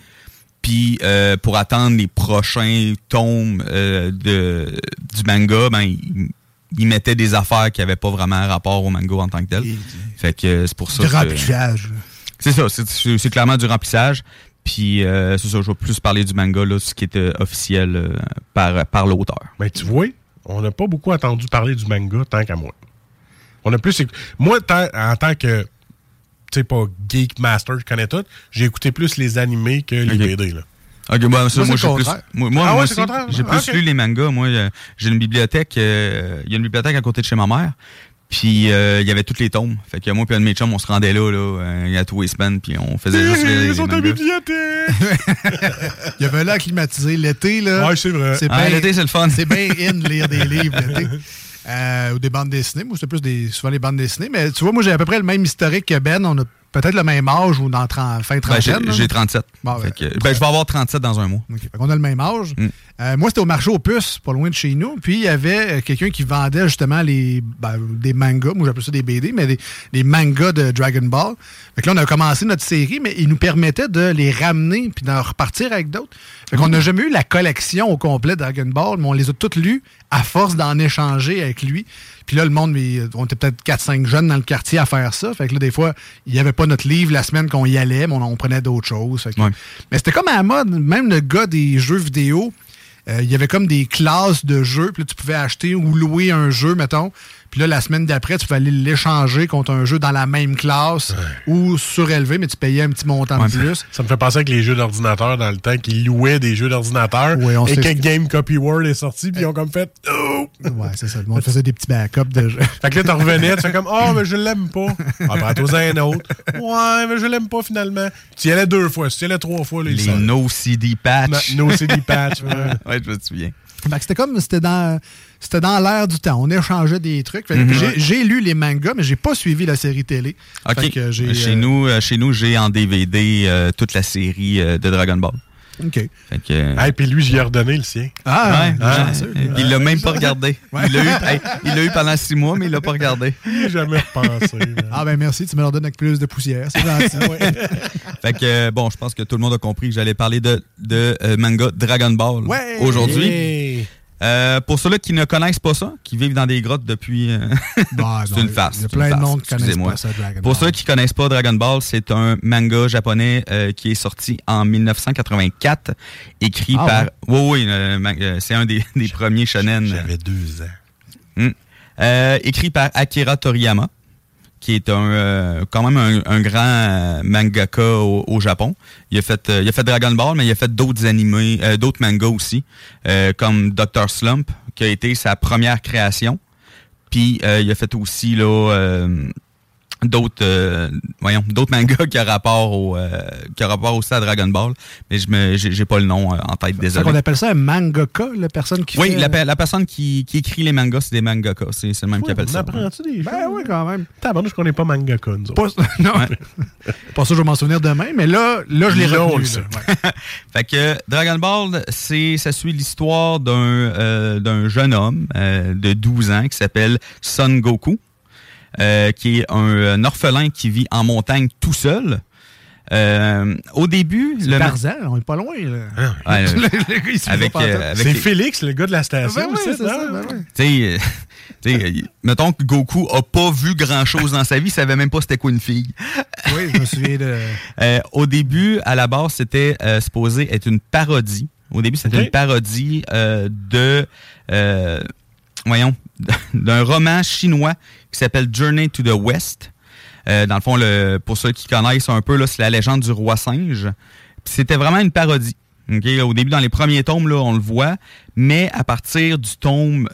Puis euh, pour attendre les prochains tomes de, du manga, ben ils, ils mettaient des affaires qui avaient pas vraiment rapport au manga en tant que tel. Fait que c'est pour ça. Que-. C'est ça, c'est- clairement du remplissage. Puis euh, c'est ça, je vais plus parler du manga, là, ce qui est euh, officiel euh, par, par l'auteur. Ben, tu vois, on n'a pas beaucoup entendu parler du manga tant qu'à moi. On a plus. Moi, tant- en tant que. Tu sais, pas geek master, je connais tout, j'ai écouté plus les animés que les Ok. BD. Là. Ok, moi, ça, Moi, moi, plus, moi, moi, Ah ouais, moi j'ai plus Ok. lu les mangas. Moi, euh, j'ai une bibliothèque, euh, il y a une bibliothèque à côté de chez ma mère. Puis euh, il y avait tous les tomes. Fait que moi puis un de mes chums, on se rendait là, là, euh, à tous les semaines, puis on faisait juste les, les sont à! *laughs* Il y avait là climatisé l'été. là. Ouais, c'est vrai. C'est Ah, bien- l'été, c'est le fun. C'est bien in de lire des livres l'été. *laughs* Euh, ou des bandes dessinées. Moi, c'était plus des, souvent les bandes dessinées. Mais tu vois, moi, j'ai à peu près le même historique que Ben. On a peut-être le même âge ou dans 30, fin Ben, trentaine. j'ai là. j'ai 37. Bon, Fait que- ben, je vais avoir 37 dans un mois. Qu'on a le même âge. Mm. Euh, moi, c'était au marché aux puces, pas loin de chez nous. Puis, il y avait euh, quelqu'un qui vendait justement les, ben, des mangas. Moi, j'appelle ça des BD, mais des, des mangas de Dragon Ball. Fait que là, on a commencé notre série, mais il nous permettait de les ramener puis d'en repartir avec d'autres. Fait qu'on n'a jamais eu la collection au complet de Dragon Ball, mais on les a toutes lues à force d'en échanger avec lui. Puis là, le monde, mais, on était peut-être 4-5 jeunes dans le quartier à faire ça. Fait que là, des fois, il n'y avait pas notre livre la semaine qu'on y allait, mais on, on prenait d'autres choses. Fait que- Mais c'était comme à la mode, même le gars des jeux vidéo, euh, il y avait comme des classes de jeux, puis là, tu pouvais acheter ou louer un jeu, mettons. Puis là, la semaine d'après, tu pouvais aller l'échanger contre un jeu dans la même classe ou surélevé, mais tu payais un petit montant de plus. Ça me fait penser avec les jeux d'ordinateur dans le temps qu'ils louaient des jeux d'ordinateur on et que Game Copy World est sorti puis ils ont comme fait oh! Ouais, c'est ça. Le monde faisait des petits backups de jeux. Fait que là, t'en revenais, tu fais comme Oh, mais je l'aime pas. Après, toi, un autre. Ouais, mais je l'aime pas finalement. Tu y allais deux fois, si tu y allais trois fois, là, Les no CD patch. No- no CD patch, *laughs* ouais. ouais, je me souviens. C'était comme c'était dans c'était dans l'air du temps. On échangeait des trucs. Mhm. j'ai- lu les mangas, mais j'ai pas suivi la série télé. OK. Fait que chez, euh, nous, euh, chez nous, j'ai en DVD euh, toute la série de Dragon Ball. OK. Que, euh, Hey, puis lui, j'y ai redonné le sien. Ah, ouais, ah, ouais. sûr. il l'a même pas regardé. Il l'a eu, hey, il l'a eu pendant six mois, mais il l'a pas regardé. J'ai jamais repensé. Ah ben merci, tu me leur donnes avec plus de poussière. C'est gentil. *laughs* ouais. Fait que, euh, bon, je pense que tout le monde a compris que j'allais parler de, de euh, manga Dragon Ball Ouais! aujourd'hui. Hey. Euh, pour ceux-là qui ne connaissent pas ça, qui vivent dans des grottes depuis... euh, *laughs* Bah, c'est une farce. Il y a plein de monde qui connaissent pas ça, Dragon Pour Ball. ceux qui connaissent pas Dragon Ball, c'est un manga japonais euh, qui est sorti en 1984, écrit Ah par... Oui, oui, c'est un des, des premiers shonen. J'avais deux ans. Hmm. Écrit par Akira Toriyama, qui est un euh, quand même un, un grand euh, mangaka au, au Japon. Il a fait euh, il a fait Dragon Ball, mais il a fait d'autres animés, euh, d'autres mangas aussi, euh, comme Dr. Slump, qui a été sa première création. Puis euh, il a fait aussi là d'autres euh, voyons d'autres *laughs* mangas qui a rapport au euh, qui a rapport aussi à Dragon Ball, mais je me j'ai pas le nom euh, en tête Fait désolé. qu'on appelle ça un mangaka, la personne qui Oui, fait... la, pe- la personne qui, qui écrit les mangas, c'est des mangakas. C'est c'est le même qui appelle On ça. apprend-tu des choses? Ben oui, quand même. Tabarnouche qu'on n'est pas mangaka, nous autres. Pas, *laughs* non, pas ça, je vais m'en souvenir demain, mais là, là je l'ai on retenu. là. Ouais. *laughs* Fait que Dragon Ball, c'est ça suit l'histoire d'un euh, d'un jeune homme euh, de 12 ans qui s'appelle Son Goku, euh, qui est un, un orphelin qui vit en montagne tout seul. Euh, au début, C'est le Tarzan, on est pas loin. Là. Ouais, Le- *laughs* le gars, il se avec, fait pas euh, C'est les- Félix, le gars de la station. Ben oui, c'est ça, ben oui. Tu sais, tu sais, mettons que Goku a pas vu grand chose dans sa vie, il savait même pas c'était quoi une fille. Oui, je me souviens de... *laughs* Euh, au début, à la base, c'était euh, supposé être une parodie. Au début, c'était une parodie euh, de, euh, voyons, *laughs* d'un roman chinois qui s'appelle Journey to the West. Euh, dans le fond, pour ceux qui connaissent un peu, c'est la légende du roi singe. C'était vraiment une parodie. Au début, dans les premiers tomes, on le voit, mais à partir du tome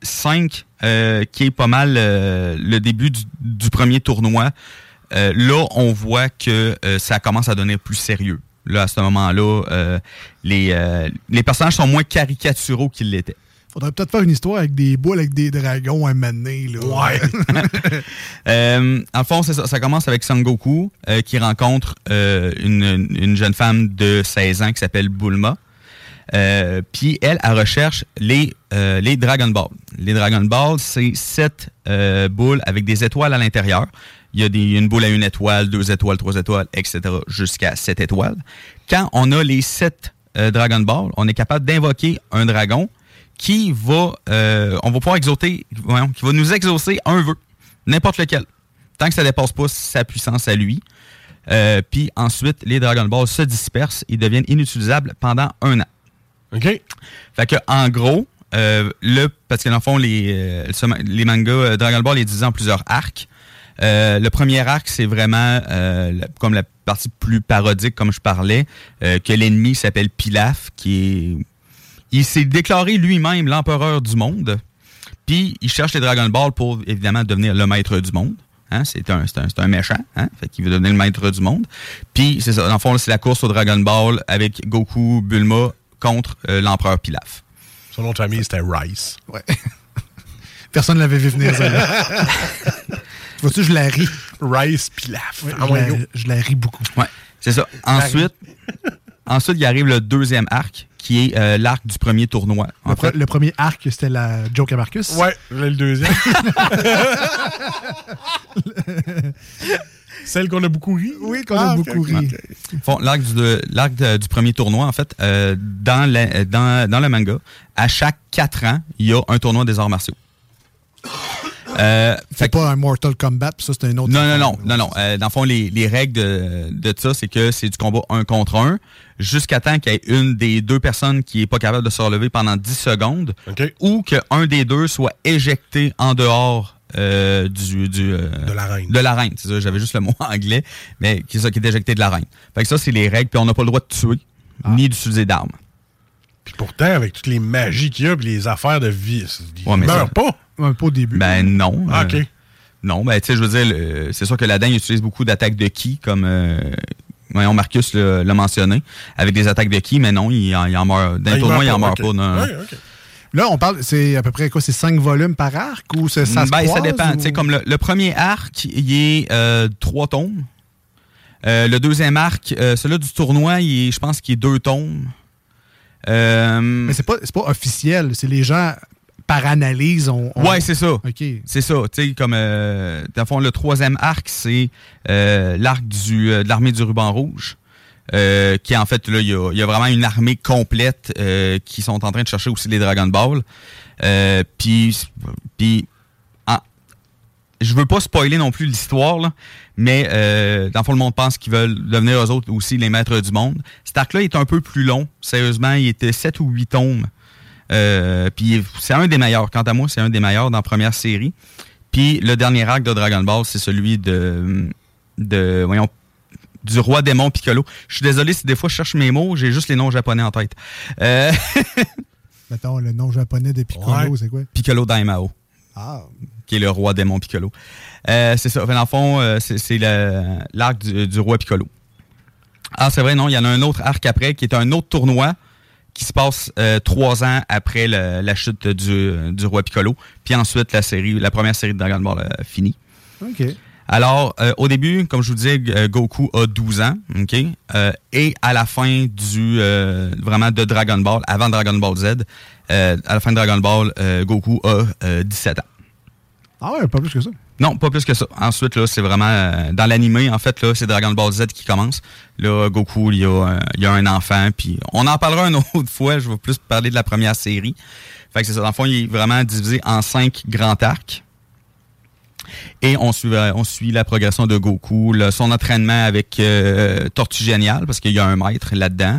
5, euh, qui est pas mal euh, le début du, premier tournoi, là, on voit que ça commence à devenir plus sérieux. Là, à ce moment-là, les personnages sont moins caricaturaux qu'ils l'étaient. Faudrait peut-être faire une histoire avec des boules avec des dragons à donné, là. Ouais. *laughs* Euh, en fond, ça, ça commence avec Son Goku euh, qui rencontre euh, une, une jeune femme de 16 ans qui s'appelle Bulma. Euh, Puis elle, elle recherche les, euh, les Dragon Ball. Les Dragon Ball, c'est sept euh, boules avec des étoiles à l'intérieur. Il y a des, une boule à une étoile, deux étoiles, trois étoiles, etc. jusqu'à sept étoiles. Quand on a les sept Dragon Ball, on est capable d'invoquer un dragon qui va, euh, on va pouvoir exaucer, voyons, qui va nous exaucer un vœu, n'importe lequel, tant que ça dépasse pas sa puissance à lui. Euh, Puis ensuite, les Dragon Ball se dispersent, ils deviennent inutilisables pendant un an. OK. Fait que en gros, euh, le parce que dans le fond les mangas Dragon Ball est divisé en plusieurs arcs. Euh, le premier arc, c'est vraiment euh, la- comme la partie plus parodique, comme je parlais, euh, que l'ennemi s'appelle Pilaf, qui est il s'est déclaré lui-même l'empereur du monde. Puis il cherche les Dragon Ball pour évidemment devenir le maître du monde. Hein, c'est un, c'est un, c'est un méchant, hein, fait qu'il veut devenir le maître du monde. Puis c'est ça, dans le fond, c'est la course au Dragon Ball avec Goku, Bulma contre euh, l'empereur Pilaf. Son nom de famille, c'était Rice. Ouais. *laughs* Personne ne l'avait vu venir. *laughs* Vois-tu, je la ris. Rice Pilaf. Ouais, Ah je, ouais, la, je la ris beaucoup. Ouais, c'est ça. Ensuite, ensuite, il arrive le deuxième arc, qui est euh, l'arc du premier tournoi. Le, pre- fait, le premier arc, c'était la joke à Marcus? Ouais, j'ai le deuxième. *laughs* Celle qu'on a beaucoup ri? Oui, qu'on Ah, a ok, beaucoup ri. l'arc du, de- premier tournoi, en fait, euh, dans, la- euh, dans, dans le manga, à chaque quatre ans, il y a un tournoi des arts martiaux. Euh, C'est pas un Mortal Kombat, puis ça, c'est un autre. non, non, non, non, non. Euh, dans le fond, les, les règles de, de ça, c'est que c'est du combat un contre un, jusqu'à temps qu'il y ait une des deux personnes qui est pas capable de se relever pendant 10 secondes, ou qu'un des deux soit éjecté en dehors euh, du, du euh, De l'arène. de l'arène. C'est ça, j'avais juste le mot *laughs* anglais, mais qui est ça qui est éjecté de l'arène. Fait que ça, c'est les règles, puis on n'a pas le droit de tuer, ni d'utiliser d'armes. Puis pourtant, avec toutes les magies qu'il y a, puis les affaires de vie, ils Ouais, meurent ça- pas. Ouais, pas au début. Ben non. Ah, Euh, OK. non, ben tu sais, je veux dire, c'est sûr que la dingue utilise beaucoup d'attaques de ki, comme euh, voyons, Marcus l'a mentionné, avec des attaques de ki, mais non, il en, il en meurt. Dans Ah, tournoi, il en meurt pas, non. Ouais. Là, on parle, c'est à peu près quoi? C'est cinq volumes par arc ou ça, se Ben, ça dépend. ou- comme le, le premier arc, il est euh, trois tomes. Euh, le deuxième arc, euh, celui du tournoi, il est, je pense qu'il est deux tomes. Mais c'est pas, c'est pas officiel. C'est les gens, par analyse, on. on- Ouais, c'est ça. OK. C'est ça. Tu sais, comme, euh, dans le fond, le troisième arc, c'est euh, l'arc du, euh, de l'armée du ruban rouge. euh, qui en fait, là, il y a, il y a vraiment une armée complète qui sont en train de chercher aussi les Dragon Ball. Puis, puis je veux pas spoiler non plus l'histoire, là, mais euh, dans le fond, le monde pense qu'ils veulent devenir eux autres aussi les maîtres du monde. Cet arc-là est un peu plus long. Sérieusement, il était 7 ou 8 tomes. Euh, puis c'est un des meilleurs. Quant à moi, c'est un des meilleurs dans la première série. Puis le dernier arc de Dragon Ball, c'est celui de, de voyons, du roi démon Piccolo. Je suis désolé si des fois je cherche mes mots, j'ai juste les noms japonais en tête. Euh, *laughs* Mettons, le nom japonais de Piccolo, Ouais. c'est quoi? Piccolo Daimao. Ah. qui est le roi démon Piccolo. Euh, c'est ça. Fait, dans le fond, euh, c'est l'arc du, du roi Piccolo. Ah, c'est vrai, non, il y en a un autre arc après qui est un autre tournoi qui se passe euh, trois ans après le- la chute du, du roi Piccolo. Puis ensuite, la série, la première série de Dragon Ball euh, finie. OK. Alors, euh, au début, comme je vous disais, Goku a 12 ans, OK? Et à la fin du vraiment de Dragon Ball, avant Dragon Ball Z, à la fin de Dragon Ball, Goku a euh, 17 ans. Ah ouais, pas plus que ça. Non, pas plus que ça. Ensuite, là, c'est vraiment euh, dans l'animé, en fait, là, c'est Dragon Ball Z qui commence. Là, Goku, il y a, euh, un enfant, puis on en parlera une *laughs* autre fois. Je vais plus parler de la première série. Fait que c'est ça. Dans il est vraiment divisé en cinq grands arcs. Et on suit, euh, on suit la progression de Goku, le- son entraînement avec euh, Tortue Génial, parce qu'il y a un maître là-dedans.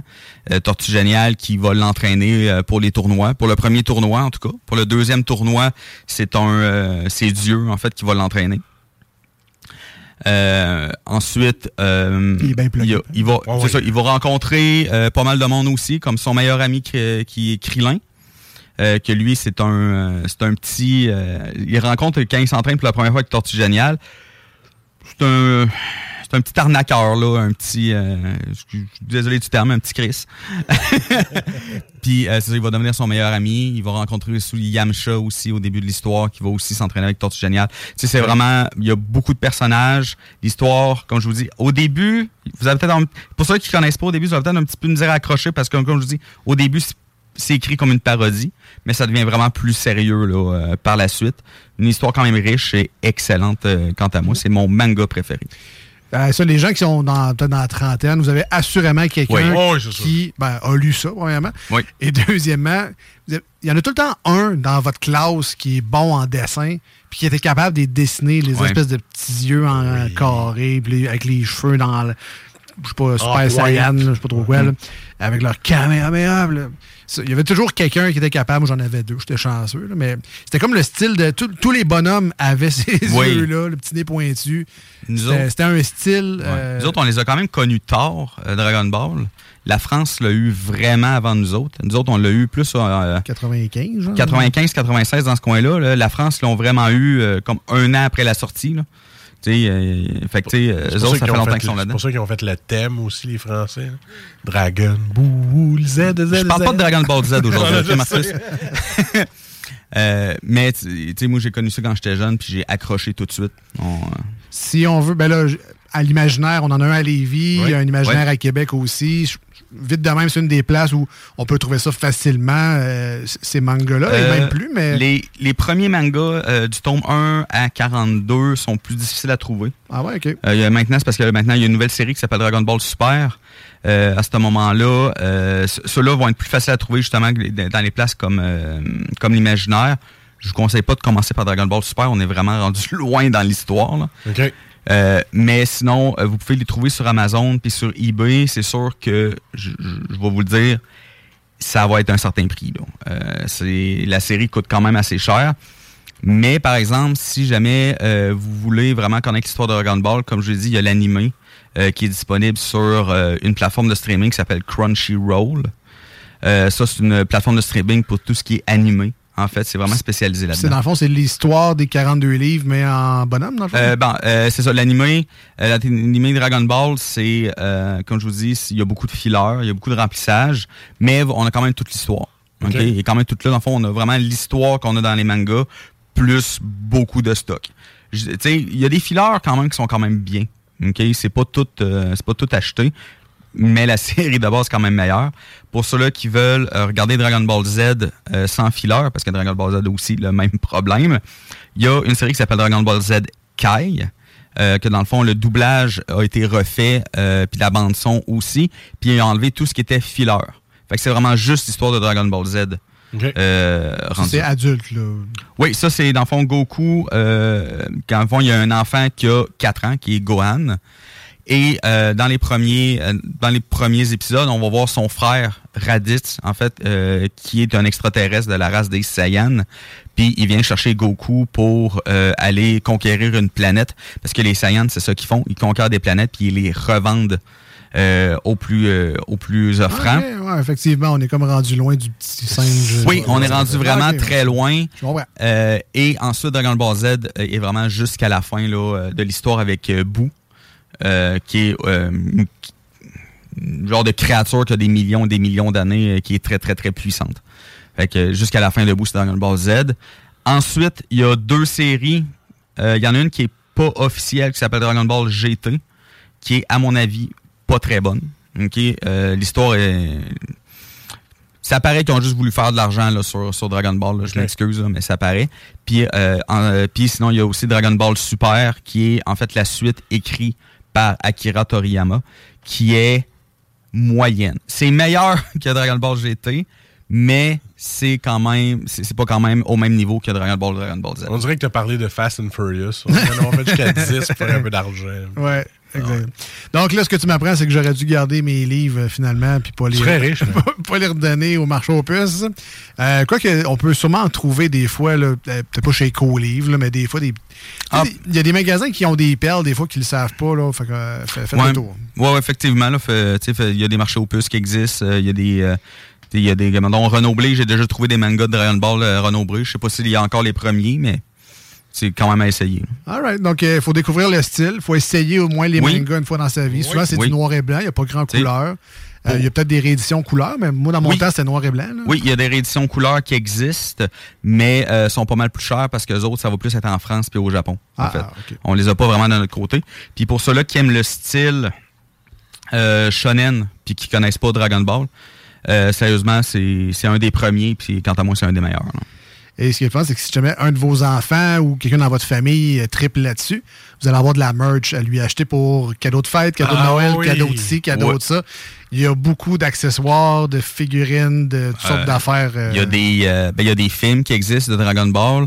Euh, Tortue Génial qui va l'entraîner euh, pour les tournois. Pour le premier tournoi, en tout cas. Pour le deuxième tournoi, c'est un euh, c'est Dieu, en fait, qui va l'entraîner. Euh, ensuite, euh, Il est bien plugué. il, a- il va, ouais. ça, il va rencontrer euh, pas mal de monde aussi, comme son meilleur ami qui, qui est Krillin. Euh, que lui, c'est un, euh, c'est un petit. euh, il rencontre quand il s'entraîne pour la première fois avec Tortue Génial. C'est un, c'est un petit arnaqueur là, un petit. je suis désolé du terme, un petit Chris. *laughs* Puis c'est ça, il va devenir son meilleur ami. Il va rencontrer Yamcha aussi au début de l'histoire, qui va aussi s'entraîner avec Tortue Génial. Tu sais, c'est vraiment. Il y a beaucoup de personnages. L'histoire, comme je vous dis, au début, vous avez peut-être. Pour ceux qui connaissent pas au début, vous avez peut-être un petit peu de misère à accrocher parce que, comme je vous dis, au début, c'est écrit comme une parodie, mais ça devient vraiment plus sérieux là, euh, par la suite. Une histoire quand même riche et excellente euh, quant à moi. C'est mon manga préféré. Euh, ça, les gens qui sont dans, peut-être dans la trentaine, vous avez assurément quelqu'un Oui. Ça. qui ben, a lu ça, premièrement. Oui. Et deuxièmement, il y en a tout le temps un dans votre classe qui est bon en dessin, puis qui était capable de dessiner les Oui. espèces de petits yeux en carré, puis avec les cheveux dans le. Je sais pas, Super Ah, Saiyan, ouais. là, je sais pas trop quoi, là, avec leur caméra. Il y avait toujours quelqu'un qui était capable. J'en avais deux. J'étais chanceux. là, mais c'était comme le style de. tout- tous les bonhommes avaient *laughs* ces Oui. yeux-là, le petit nez pointu. C'était un style. Ouais. euh, Nous autres, on les a quand même connus tard, euh, Dragon Ball. La France l'a eu vraiment avant nous autres. Nous autres, on l'a eu plus euh, 95, genre. 95-96 dans ce coin-là. là. La France l'ont vraiment eu euh, comme un an après la sortie. Là. Tu sais, euh, fait que, tu sais, euh, C'est eux pour autres, ça qu'ils fait ont longtemps fait- qu'ils sont C'est là-dedans. pour ça qu'ils ont fait le thème aussi, les Français. là. Dragon, le Z, Z, Je parle pas de Dragon Ball Z aujourd'hui. *laughs* *laughs* Euh, mais tu sais, moi j'ai connu ça quand j'étais jeune, puis j'ai accroché tout de suite. On, euh, Si on veut, ben là, à l'imaginaire, on en a un à Lévis, Oui. il y a un imaginaire Oui. à Québec aussi. Je- Vite de même, c'est une des places où on peut trouver ça facilement, euh, ces mangas-là, et Euh, même plus, mais. Les, les premiers mangas euh, du tome 1 à 42 sont plus difficiles à trouver. Ah ouais, ok. Euh, il y a maintenant, c'est parce que maintenant, il y a une nouvelle série qui s'appelle Dragon Ball Super. Euh, à ce moment-là, euh, ce- ceux-là vont être plus faciles à trouver justement dans les places comme, euh, comme l'imaginaire. Je vous conseille pas de commencer par Dragon Ball Super. On est vraiment rendu *laughs* loin dans l'histoire. OK. Euh, mais sinon, euh, vous pouvez les trouver sur Amazon puis sur eBay. C'est sûr que, je, vais vous le dire, ça va être un certain prix. Là. Euh, la série coûte quand même assez cher. Mais par exemple, si jamais euh, vous voulez vraiment connaître l'histoire de Dragon Ball, comme je l'ai dit, il y a l'animé euh, qui est disponible sur une plateforme de streaming qui s'appelle Crunchyroll. Ça, c'est une plateforme de streaming pour tout ce qui est animé. En fait, c'est vraiment spécialisé C'est là-dedans. dans le fond, c'est l'histoire des 42 livres, mais en bonhomme, dans le fond? Euh, bon, euh, c'est ça, l'animé, euh, l'animé Dragon Ball, c'est, euh, comme je vous dis, il y a beaucoup de fillers, il y a beaucoup de remplissage, mais on a quand même toute l'histoire. OK? OK. Il est quand même toute là. Dans le fond, on a vraiment l'histoire qu'on a dans les mangas, plus beaucoup de stock. Tu sais, il y a des fillers quand même qui sont quand même bien. OK? C'est pas tout, euh, c'est pas tout acheté. Mais la *laughs* série de base est quand même meilleure. Pour ceux-là qui veulent euh, regarder Dragon Ball Z euh, sans filler, parce que Dragon Ball Z a aussi le même *laughs* problème, il y a une série qui s'appelle Dragon Ball Z Kai, euh, que dans le fond, le doublage a été refait, euh, puis la bande-son aussi, puis il a enlevé tout ce qui était filler. Fait que c'est vraiment juste l'histoire de Dragon Ball Z. euh, c'est adulte, là. Oui, ça c'est dans le fond Goku. Euh, quand dans le fond, il y a un enfant qui a 4 ans, qui est Gohan. Et euh, dans les premiers euh, dans les premiers épisodes, on va voir son frère Raditz, en fait, euh, qui est un extraterrestre de la race des Saiyans. Puis il vient chercher Goku pour euh, aller conquérir une planète. Parce que les Saiyans, c'est ça qu'ils font. Ils conquièrent des planètes puis ils les revendent euh, aux plus euh, aux plus offrants. Ouais, ouais, effectivement, on est comme rendu loin du petit singe. Oui, on est rendu vraiment très loin. Je. Euh, et ensuite, Dragon Ball Z est vraiment jusqu'à la fin là, de l'histoire avec Boo, euh, qui est euh, une- genre de créature qui a des millions et des millions d'années, euh, qui est très, très, très puissante. Fait que jusqu'à la fin de Boo, c'est Dragon Ball Z. Ensuite, il y a deux séries. Il y en a une qui est pas officielle, qui s'appelle Dragon Ball GT, qui est, à mon avis, pas très bonne. L'histoire est... Ça paraît qu'ils ont juste voulu faire de l'argent là, sur, sur Dragon Ball. là. Je m'excuse, là, mais ça paraît. Puis, euh, en- euh, puis sinon, il y a aussi Dragon Ball Super, qui est en fait la suite écrite par Akira Toriyama, qui est moyenne. C'est meilleur *laughs* que Dragon Ball GT, mais c'est quand même, c'est pas quand même au même niveau que Dragon Ball Dragon Ball Z. On dirait que tu as parlé de Fast and Furious. On en fait jusqu'à *laughs* 10 pour faire un peu d'argent. Ouais, Donc là, ce que tu m'apprends, c'est que j'aurais dû garder mes livres euh, finalement, puis pas les, serais *laughs* riche, pas, les redonner au marché aux puces. Euh, quoi que, on peut sûrement en trouver des fois, euh, peut-être pas chez Co-Livre, mais des fois, des- Ah. il y a des magasins qui ont des perles, des fois, qui le savent pas. Là, fait que, euh, fait- Ouais. le tour. Ouais, ouais, effectivement. Il y a des marchés aux puces qui existent. euh, Il y a des. euh, il y a des. Renaud Blé, j'ai déjà trouvé des mangas de Dragon Ball Renaud Blé. Je sais pas s'il y a encore les premiers, mais c'est quand même à essayer. All right. Donc, il faut découvrir le style. Il faut essayer au moins les Oui. mangas une fois dans sa vie. Oui. Souvent, c'est Oui. du noir et blanc. Il n'y a pas grand couleur. Euh, Il y a peut-être des rééditions couleurs, mais moi, dans mon Oui. temps, c'était noir et blanc. là. Oui, il y a des rééditions couleurs qui existent, mais euh, sont pas mal plus chères parce que les autres, ça va plus être en France puis au Japon. en Ah, ok. On les a pas vraiment de notre côté. Puis pour ceux-là qui aiment le style euh, shonen puis qui connaissent pas Dragon Ball, euh, sérieusement, c'est c'est un des premiers puis quant à moi, c'est un des meilleurs. là. Et ce qui est fun, c'est que si jamais un de vos enfants ou quelqu'un dans votre famille euh, triple là-dessus, vous allez avoir de la merch à lui acheter pour cadeau de fête, cadeau de Ah Noël, oui. cadeau de ci, cadeau de ça. Il y a beaucoup d'accessoires, de figurines, de toutes sortes Euh, d'affaires. euh, Il y a des euh, ben, il y a des films qui existent de Dragon Ball.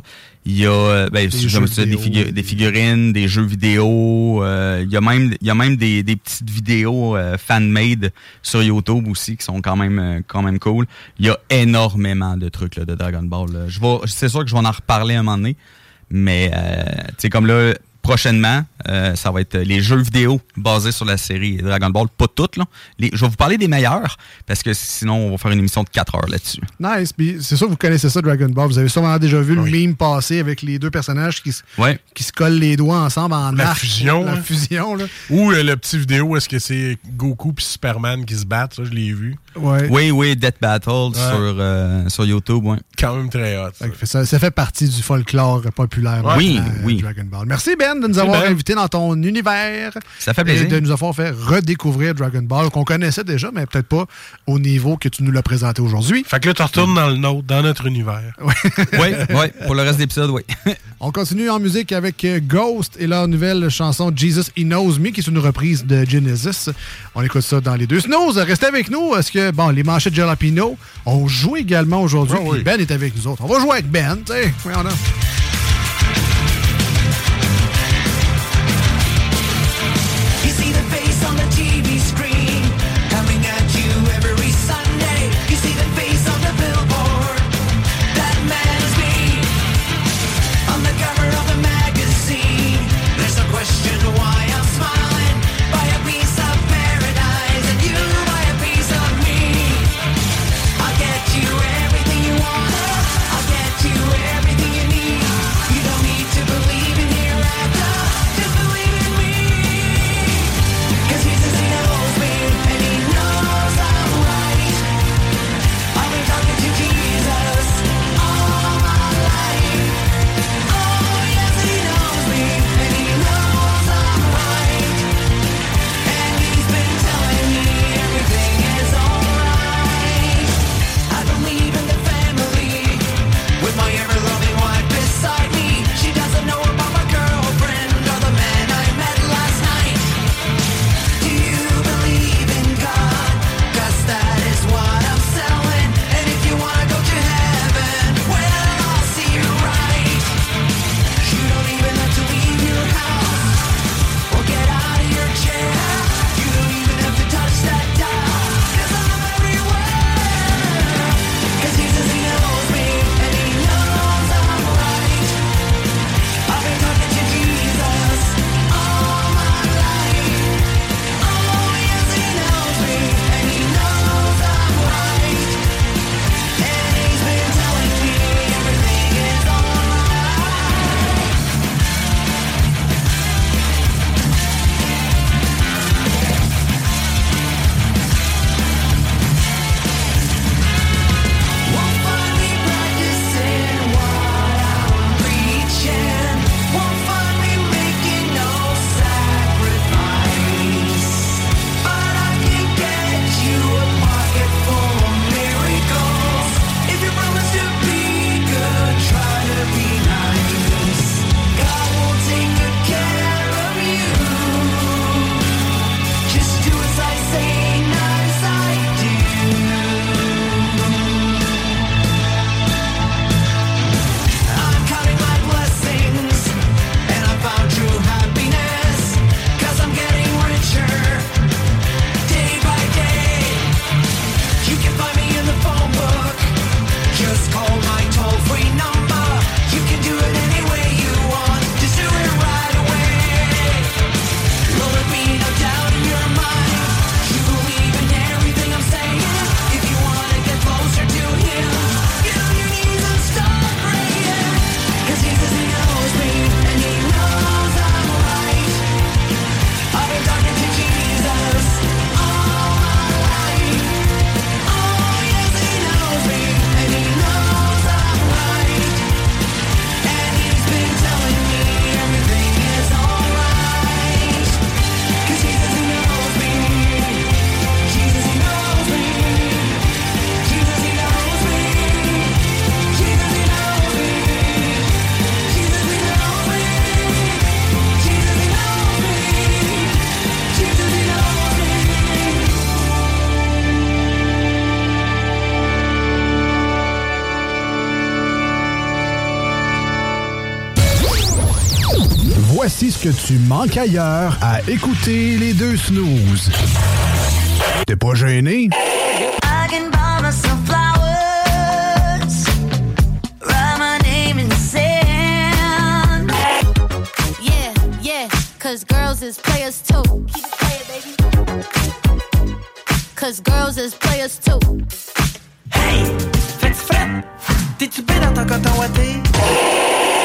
Il y a euh, ben, Des je me souviens, des, figu- des figurines, des jeux vidéo. euh, il y a même il y a même des, des petites vidéos euh, fan-made sur YouTube aussi qui sont quand même euh, quand même cool. Il y a énormément de trucs là, de Dragon Ball. là. Je vais c'est sûr que je vais en reparler un moment donné, mais euh, tu sais comme là prochainement, euh, ça va être les jeux vidéo basés sur la série Dragon Ball. Pas toutes, là. Les- je vais vous parler des meilleurs, parce que sinon, on va faire une émission de 4 heures là-dessus. Nice. Puis c'est sûr que vous connaissez ça, Dragon Ball. Vous avez sûrement déjà vu le meme passer avec les deux personnages qui, Ouais. qui se collent les doigts ensemble en La arc. fusion, La hein. fusion, là. Ou euh, le petit vidéo, est-ce que c'est Goku puis Superman qui se battent? Ça, je l'ai vu. Ouais. Oui, oui, Death Battle sur, euh, sur YouTube. Ouais. Quand même très hot. Ça. Fait partie du folklore populaire oui, euh, oui. Dragon Ball. Merci Ben de nous avoir ben. invités dans ton univers. Ça fait plaisir. Et de nous avoir fait redécouvrir Dragon Ball qu'on connaissait déjà, mais peut-être pas au niveau que tu nous l'as présenté aujourd'hui. Fait que là, tu retournes dans le nôtre, dans notre univers. oui, *laughs* oui, pour le reste de oui. *laughs* On continue en musique avec euh, Ghost et leur nouvelle chanson Jesus He Knows Me, qui est une reprise de Genesis. On écoute ça dans les deux. Snows, restez avec nous. Que bon, les manchettes de Jalapino, on joue également aujourd'hui. Ben est avec nous autres. On va jouer avec Ben, tu sais. que tu manques ailleurs à écouter les deux snooze. T'es pas gêné? Cause girls is players too. Keep it playing, baby. Cause girls is players too. Hey, fais-tu frais? T'es-tu bien dans ton coton ouaté?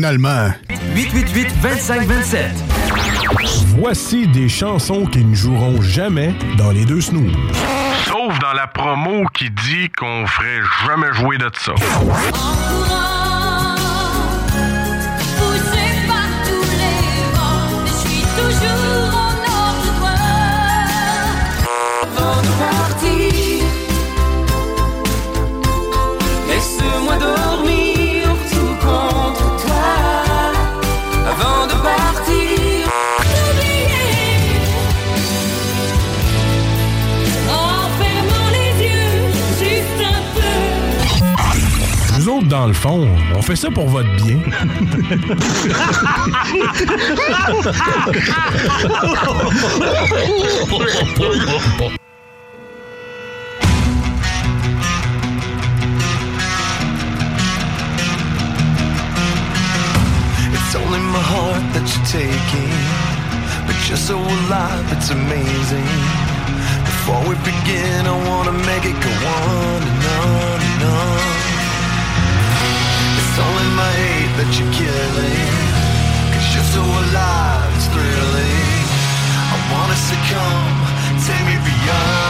finalement. 888-2527. Voici des chansons qui ne joueront jamais dans les deux snooze. Sauf dans la promo qui dit qu'on ferait jamais jouer de ça. Dans le fond, on fait ça pour votre bien. It's only my heart that you're taking, but you're so alive, it's amazing. Before we begin, I wanna make it go on and on and on. That you're killing, cause you're so alive, it's thrilling. I wanna succumb, take me beyond.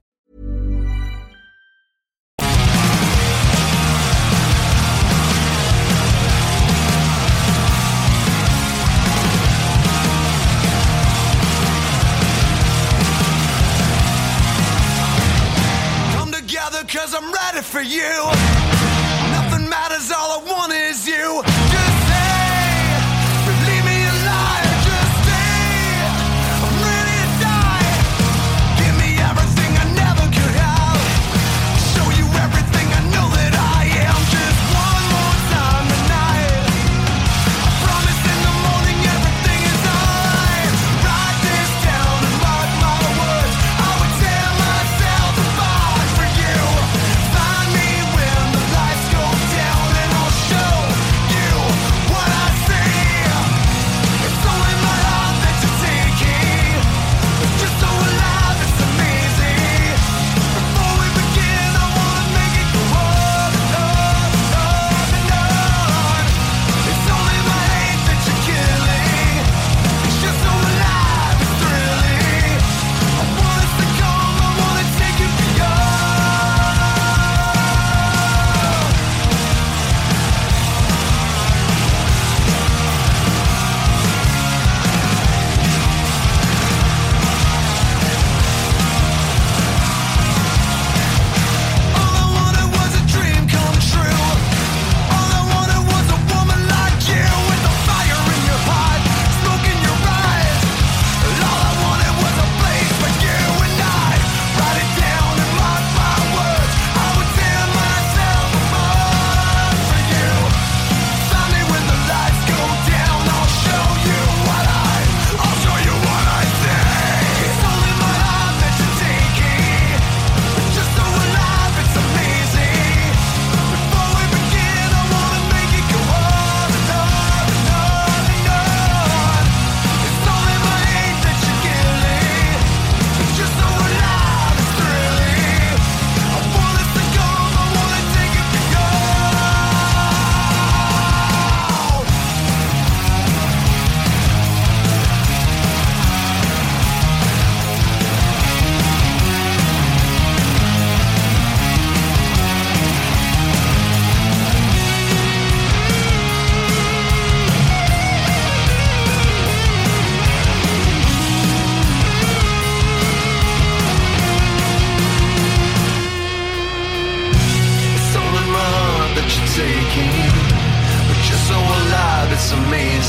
Cause I'm ready for you.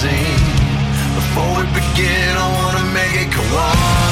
Before we begin, I wanna make it go on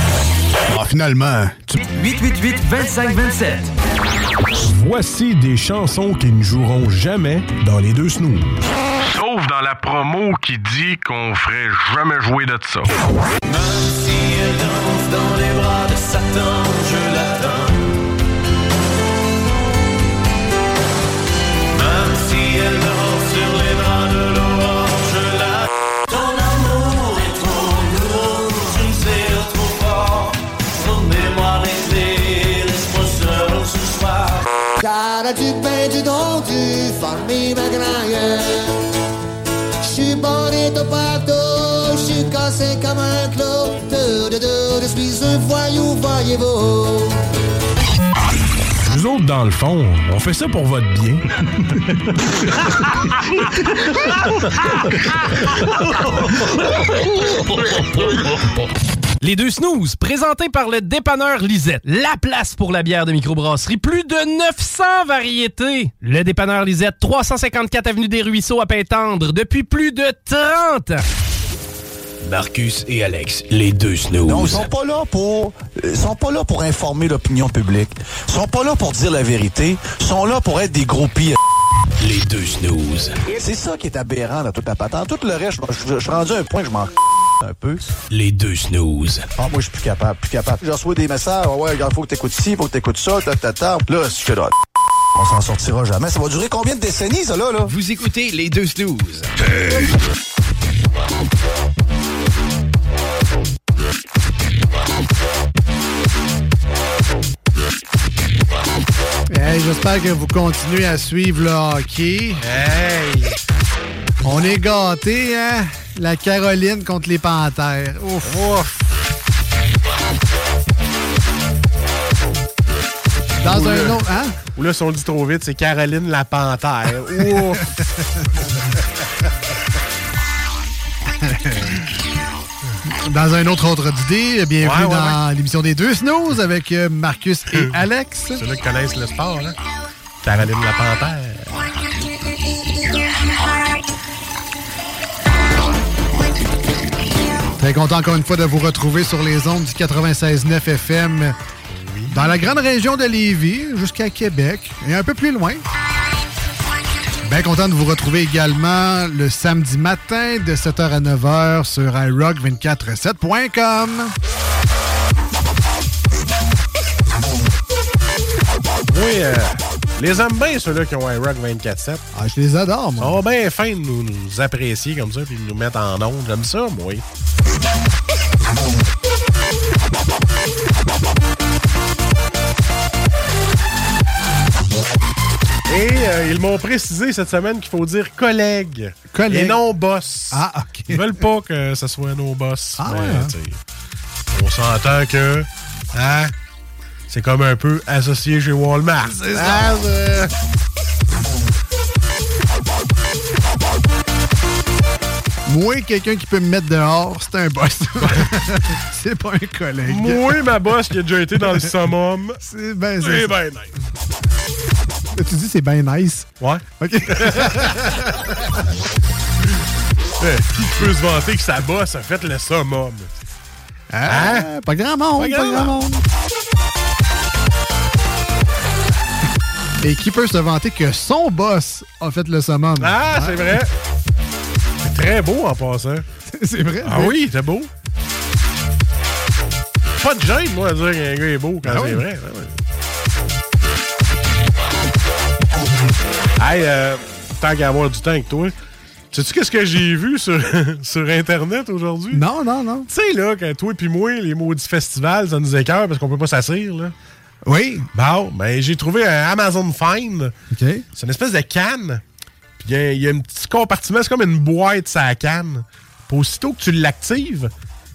Ah, finalement, tu... 888 25 27. Voici des chansons qui ne joueront jamais dans les deux snooze. Sauf dans la promo qui dit qu'on ferait jamais jouer de ça. Même si elle danse dans les bras de Satan, je farmi. J'suis bonito partout, j'suis cassé comme un clou. De, de, de, je suis un voyou, voyez-vous. Nous autres, dans le fond, on fait ça pour votre bien. *laughs* Les deux snooze, présentés par le dépanneur Lisette. La place pour la bière de microbrasserie. Plus de 900 variétés. Le dépanneur Lisette, 354 Avenue des Ruisseaux à Pintendre, depuis plus de 30 ans. Marcus et Alex, les deux snooze. Non, ils sont pas là pour ils sont pas là pour informer l'opinion publique. Ils sont pas là pour dire la vérité, ils sont là pour être des groupies. Les deux snooze. C'est ça qui est aberrant dans toute la patente. Tout le reste, je, suis rendu à un point que je m'en un peu. Les deux snooze. Ah, moi, je suis plus capable, plus capable. Je reçois des messages, Ah ouais, il faut que t'écoutes ci, faut que t'écoutes ça, ta, ta, ta. Là, je suis là. On s'en sortira jamais. Ça va durer combien de décennies, ça, là, là? Vous écoutez les deux snooze. Hey, J'espère que vous continuez à suivre le hockey. Hey! On est gâtés, hein? La Caroline contre les Panthères. Ouf! Dans Ou un là- autre, hein? Ou là, si on le dit trop vite, c'est Caroline la panthère. Ouf! *laughs* Dans un autre ordre d'idée, bienvenue Ouais, ouais, dans l'émission des deux snooze avec euh, Marcus et *clears throat* Alex. Ceux-là qui connaissent le sport, hein? Caroline la panthère. Très content encore une fois de vous retrouver sur les ondes du 96.9 FM dans la grande région de Lévis jusqu'à Québec et un peu plus loin. Bien content de vous retrouver également le samedi matin de 7h à 9h sur iRock247.com. Oui, euh, les aime bien, ceux-là qui ont un Rock 24-7. Ah, je les adore, moi. Ils sont bien fins de nous, nous apprécier comme ça puis de nous mettre en onde. J'aime ça, moi. Et euh, ils m'ont précisé cette semaine qu'il faut dire collègue. Collègue. Et non boss. Ah, OK. Ils veulent pas que ce soit nos boss. Ah, Mais, ouais, hein? On s'entend que. Hein, c'est comme un peu associé chez Walmart. C'est Ah, ça. Moi, quelqu'un qui peut me mettre dehors, c'est un boss. *laughs* c'est pas un collègue. Moi, ma boss qui a déjà été dans le summum. C'est ben, C'est c'est- ben nice. Tu dis c'est bien nice. Ouais. OK. *laughs* Eh, qui peut se vanter que sa boss a fait le summum? Ah, Pas grand monde, Pas pas grand grand monde. Et qui peut se vanter que son boss a fait le summum? Ah, c'est vrai. C'est très beau en passant. *laughs* c'est vrai. Ah oui, c'est beau. Pas de gêne, moi, à dire qu'un gars est beau quand Ah c'est oui. vrai. Ouais. Hey, euh, tant qu'à avoir du temps avec toi, sais-tu qu'est-ce que j'ai vu sur, *laughs* sur Internet aujourd'hui? Non, non, non. Tu sais, là, quand toi et moi, les maudits festivals, ça nous écœure parce qu'on peut pas s'asseoir, là. Oui. Bon, ben, j'ai trouvé un Amazon Find. OK. C'est une espèce de canne. Puis il y a- il y, a un petit compartiment, c'est comme une boîte sa canne. Puis aussitôt que tu l'actives,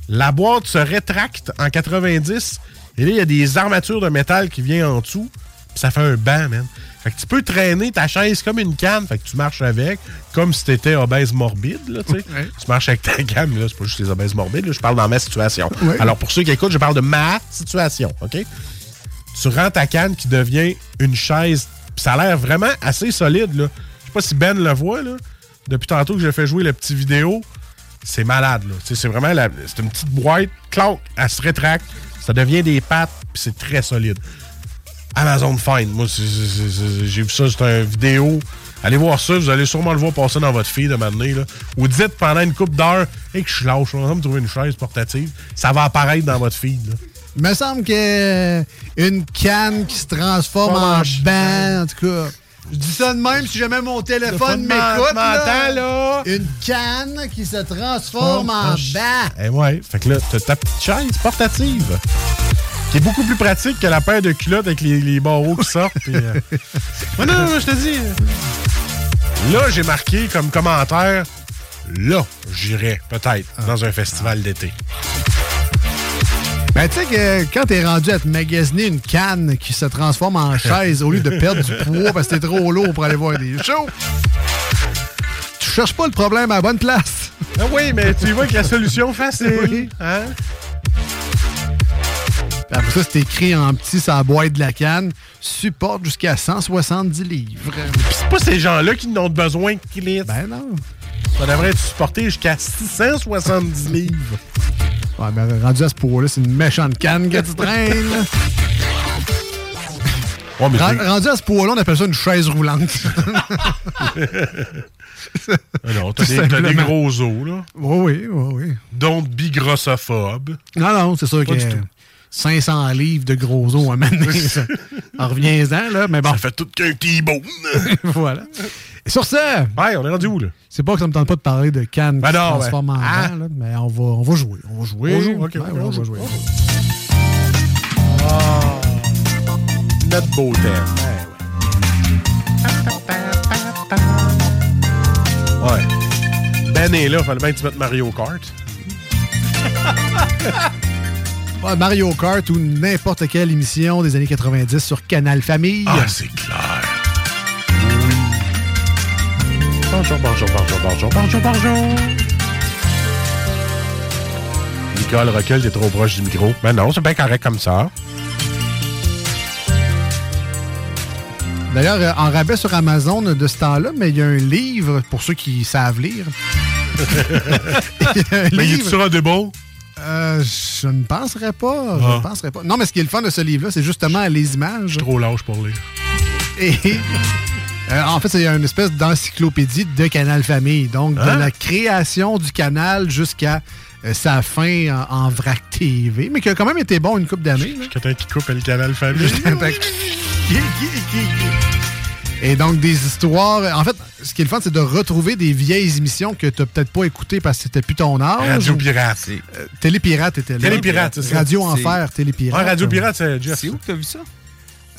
la boîte se rétracte en 90. Et là, il y a des armatures de métal qui viennent en dessous. Puis ça fait un banc, man. Fait que tu peux traîner ta chaise comme une canne. Fait que tu marches avec, comme si t'étais obèse morbide, là, tu sais. Tu marches avec ta canne, mais là, c'est pas juste les obèses morbides, là, je parle dans ma situation. Ouais. Alors, pour ceux qui écoutent, je parle de ma situation, OK? tu rends ta canne qui devient une chaise. Puis ça a l'air vraiment assez solide. Là. Je sais pas si Ben le voit. Là. Depuis tantôt que j'ai fait jouer la petite vidéo, c'est malade. Là. C'est vraiment la- c'est une petite boîte. Clank, elle se rétracte. Ça devient des pattes. Puis c'est très solide. Amazon Find. Moi, j'ai vu ça. C'est une vidéo. Allez voir ça. Vous allez sûrement le voir passer dans votre feed de m'amener. Là. Ou dites pendant une coupe d'heure et que je suis lâche. On va me trouver une chaise portative. Ça va apparaître dans votre feed. là. Il me semble que euh, une canne qui se transforme Pas en manche. banc, en tout cas. Je dis ça de même si jamais mon téléphone m'écoute. m'entend, là. là. Une canne qui se transforme en banc. Eh ouais. Fait que là, t'as ta petite chaise portative. Qui est beaucoup plus pratique que la paire de culottes avec les, les barreaux qui sortent. puis, euh. *laughs* Ouais, non, non, non, je te dis. Là, j'ai marqué comme commentaire. Là, j'irai peut-être dans un festival d'été. Ben, tu sais que quand t'es rendu à te magasiner une canne qui se transforme en chaise au lieu de perdre du poids parce que t'es trop lourd pour aller voir des shows, tu cherches pas le problème à la bonne place. Ah oui, mais tu vois que la solution facile. Oui. Hein? Après ça, c'est écrit en petit sur la boîte de la canne. Supporte jusqu'à 170 livres. C'est pas ces gens-là qui n'ont besoin de clits. Ben non. Ça devrait être supporté jusqu'à 670 livres. Ouais, ben rendu à ce point-là, c'est une méchante canne que tu traînes. Ouais, mais Ren- rendu à ce point-là, on appelle ça une chaise roulante. Ah non, t'as des, des gros os, là. Oui, oui, oui. Don't be grossophobe. Non, non, c'est sûr Pas que du tout. 500 livres de gros os à mener. *laughs* reviens-en, là, mais bon. Ça fait tout qu'un T-bone. *laughs* voilà. Et sur ça, Ouais, on est rendu où, là? c'est pas que ça me tente pas de parler de canne Ben qui se transforme ben, en là, mais on va, on va jouer. On va jouer. On joue? Ok, Ouais, ok, ouais, on on joue. va jouer. Ah, notre beau thème. Ouais. Ben est là, fallait bien que tu mettes Mario Kart. *laughs* Ouais, Mario Kart ou n'importe quelle émission des années 90 sur Canal Famille. Ah, c'est clair. Bonjour, bonjour, bonjour, bonjour, bonjour, bonjour. Nicole, recule, t'es trop proche du micro. Ben non, c'est bien correct comme ça. D'ailleurs, euh, en rabais sur Amazon de ce temps-là, mais il y a un livre, pour ceux qui savent lire. Il y a un Mais il est sur un débat? Euh, je ne penserais pas. Je Ah. ne penserais pas. Non, mais ce qui est le fun de ce livre-là, c'est justement les images. Trop lâche pour lire. Et euh, en fait, c'est une espèce d'encyclopédie de Canal Famille. Donc, de Hein? la création du canal jusqu'à euh, sa fin en, en vrac TV, mais qui a quand même été bon une couple d'années. Quelqu'un qui coupe le canal famille. Juste un peu- Et donc, des histoires. En fait, ce qui est le fun, c'est de retrouver des vieilles émissions que tu n'as peut-être pas écoutées parce que c'était plus ton âge. Radio ou- Pirate. Euh, Télépirate était là. Télépirate, c'est ça. Radio Enfer, Télépirate. Radio Pirate, c'est Jeff. C'est où que t'as vu ça?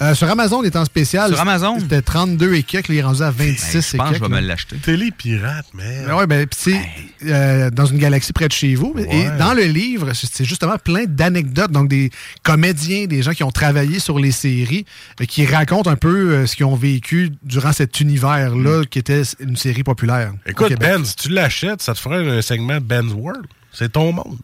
Euh, sur Amazon, il est en spécial. Sur Amazon? C'était 32 et quelques, il est rendu à 26 Ben, je et pense que je quelques. vais là. me l'acheter. Télé pirate, man. Ben ouais, ben, pis c'est euh, dans une galaxie près de chez vous. Et dans le livre, c'est justement plein d'anecdotes. Donc, des comédiens, des gens qui ont travaillé sur les séries, euh, qui racontent un peu euh, ce qu'ils ont vécu durant cet univers-là, qui était une série populaire. Écoute. Ben, si tu l'achètes, ça te ferait un segment Ben's World. C'est ton monde.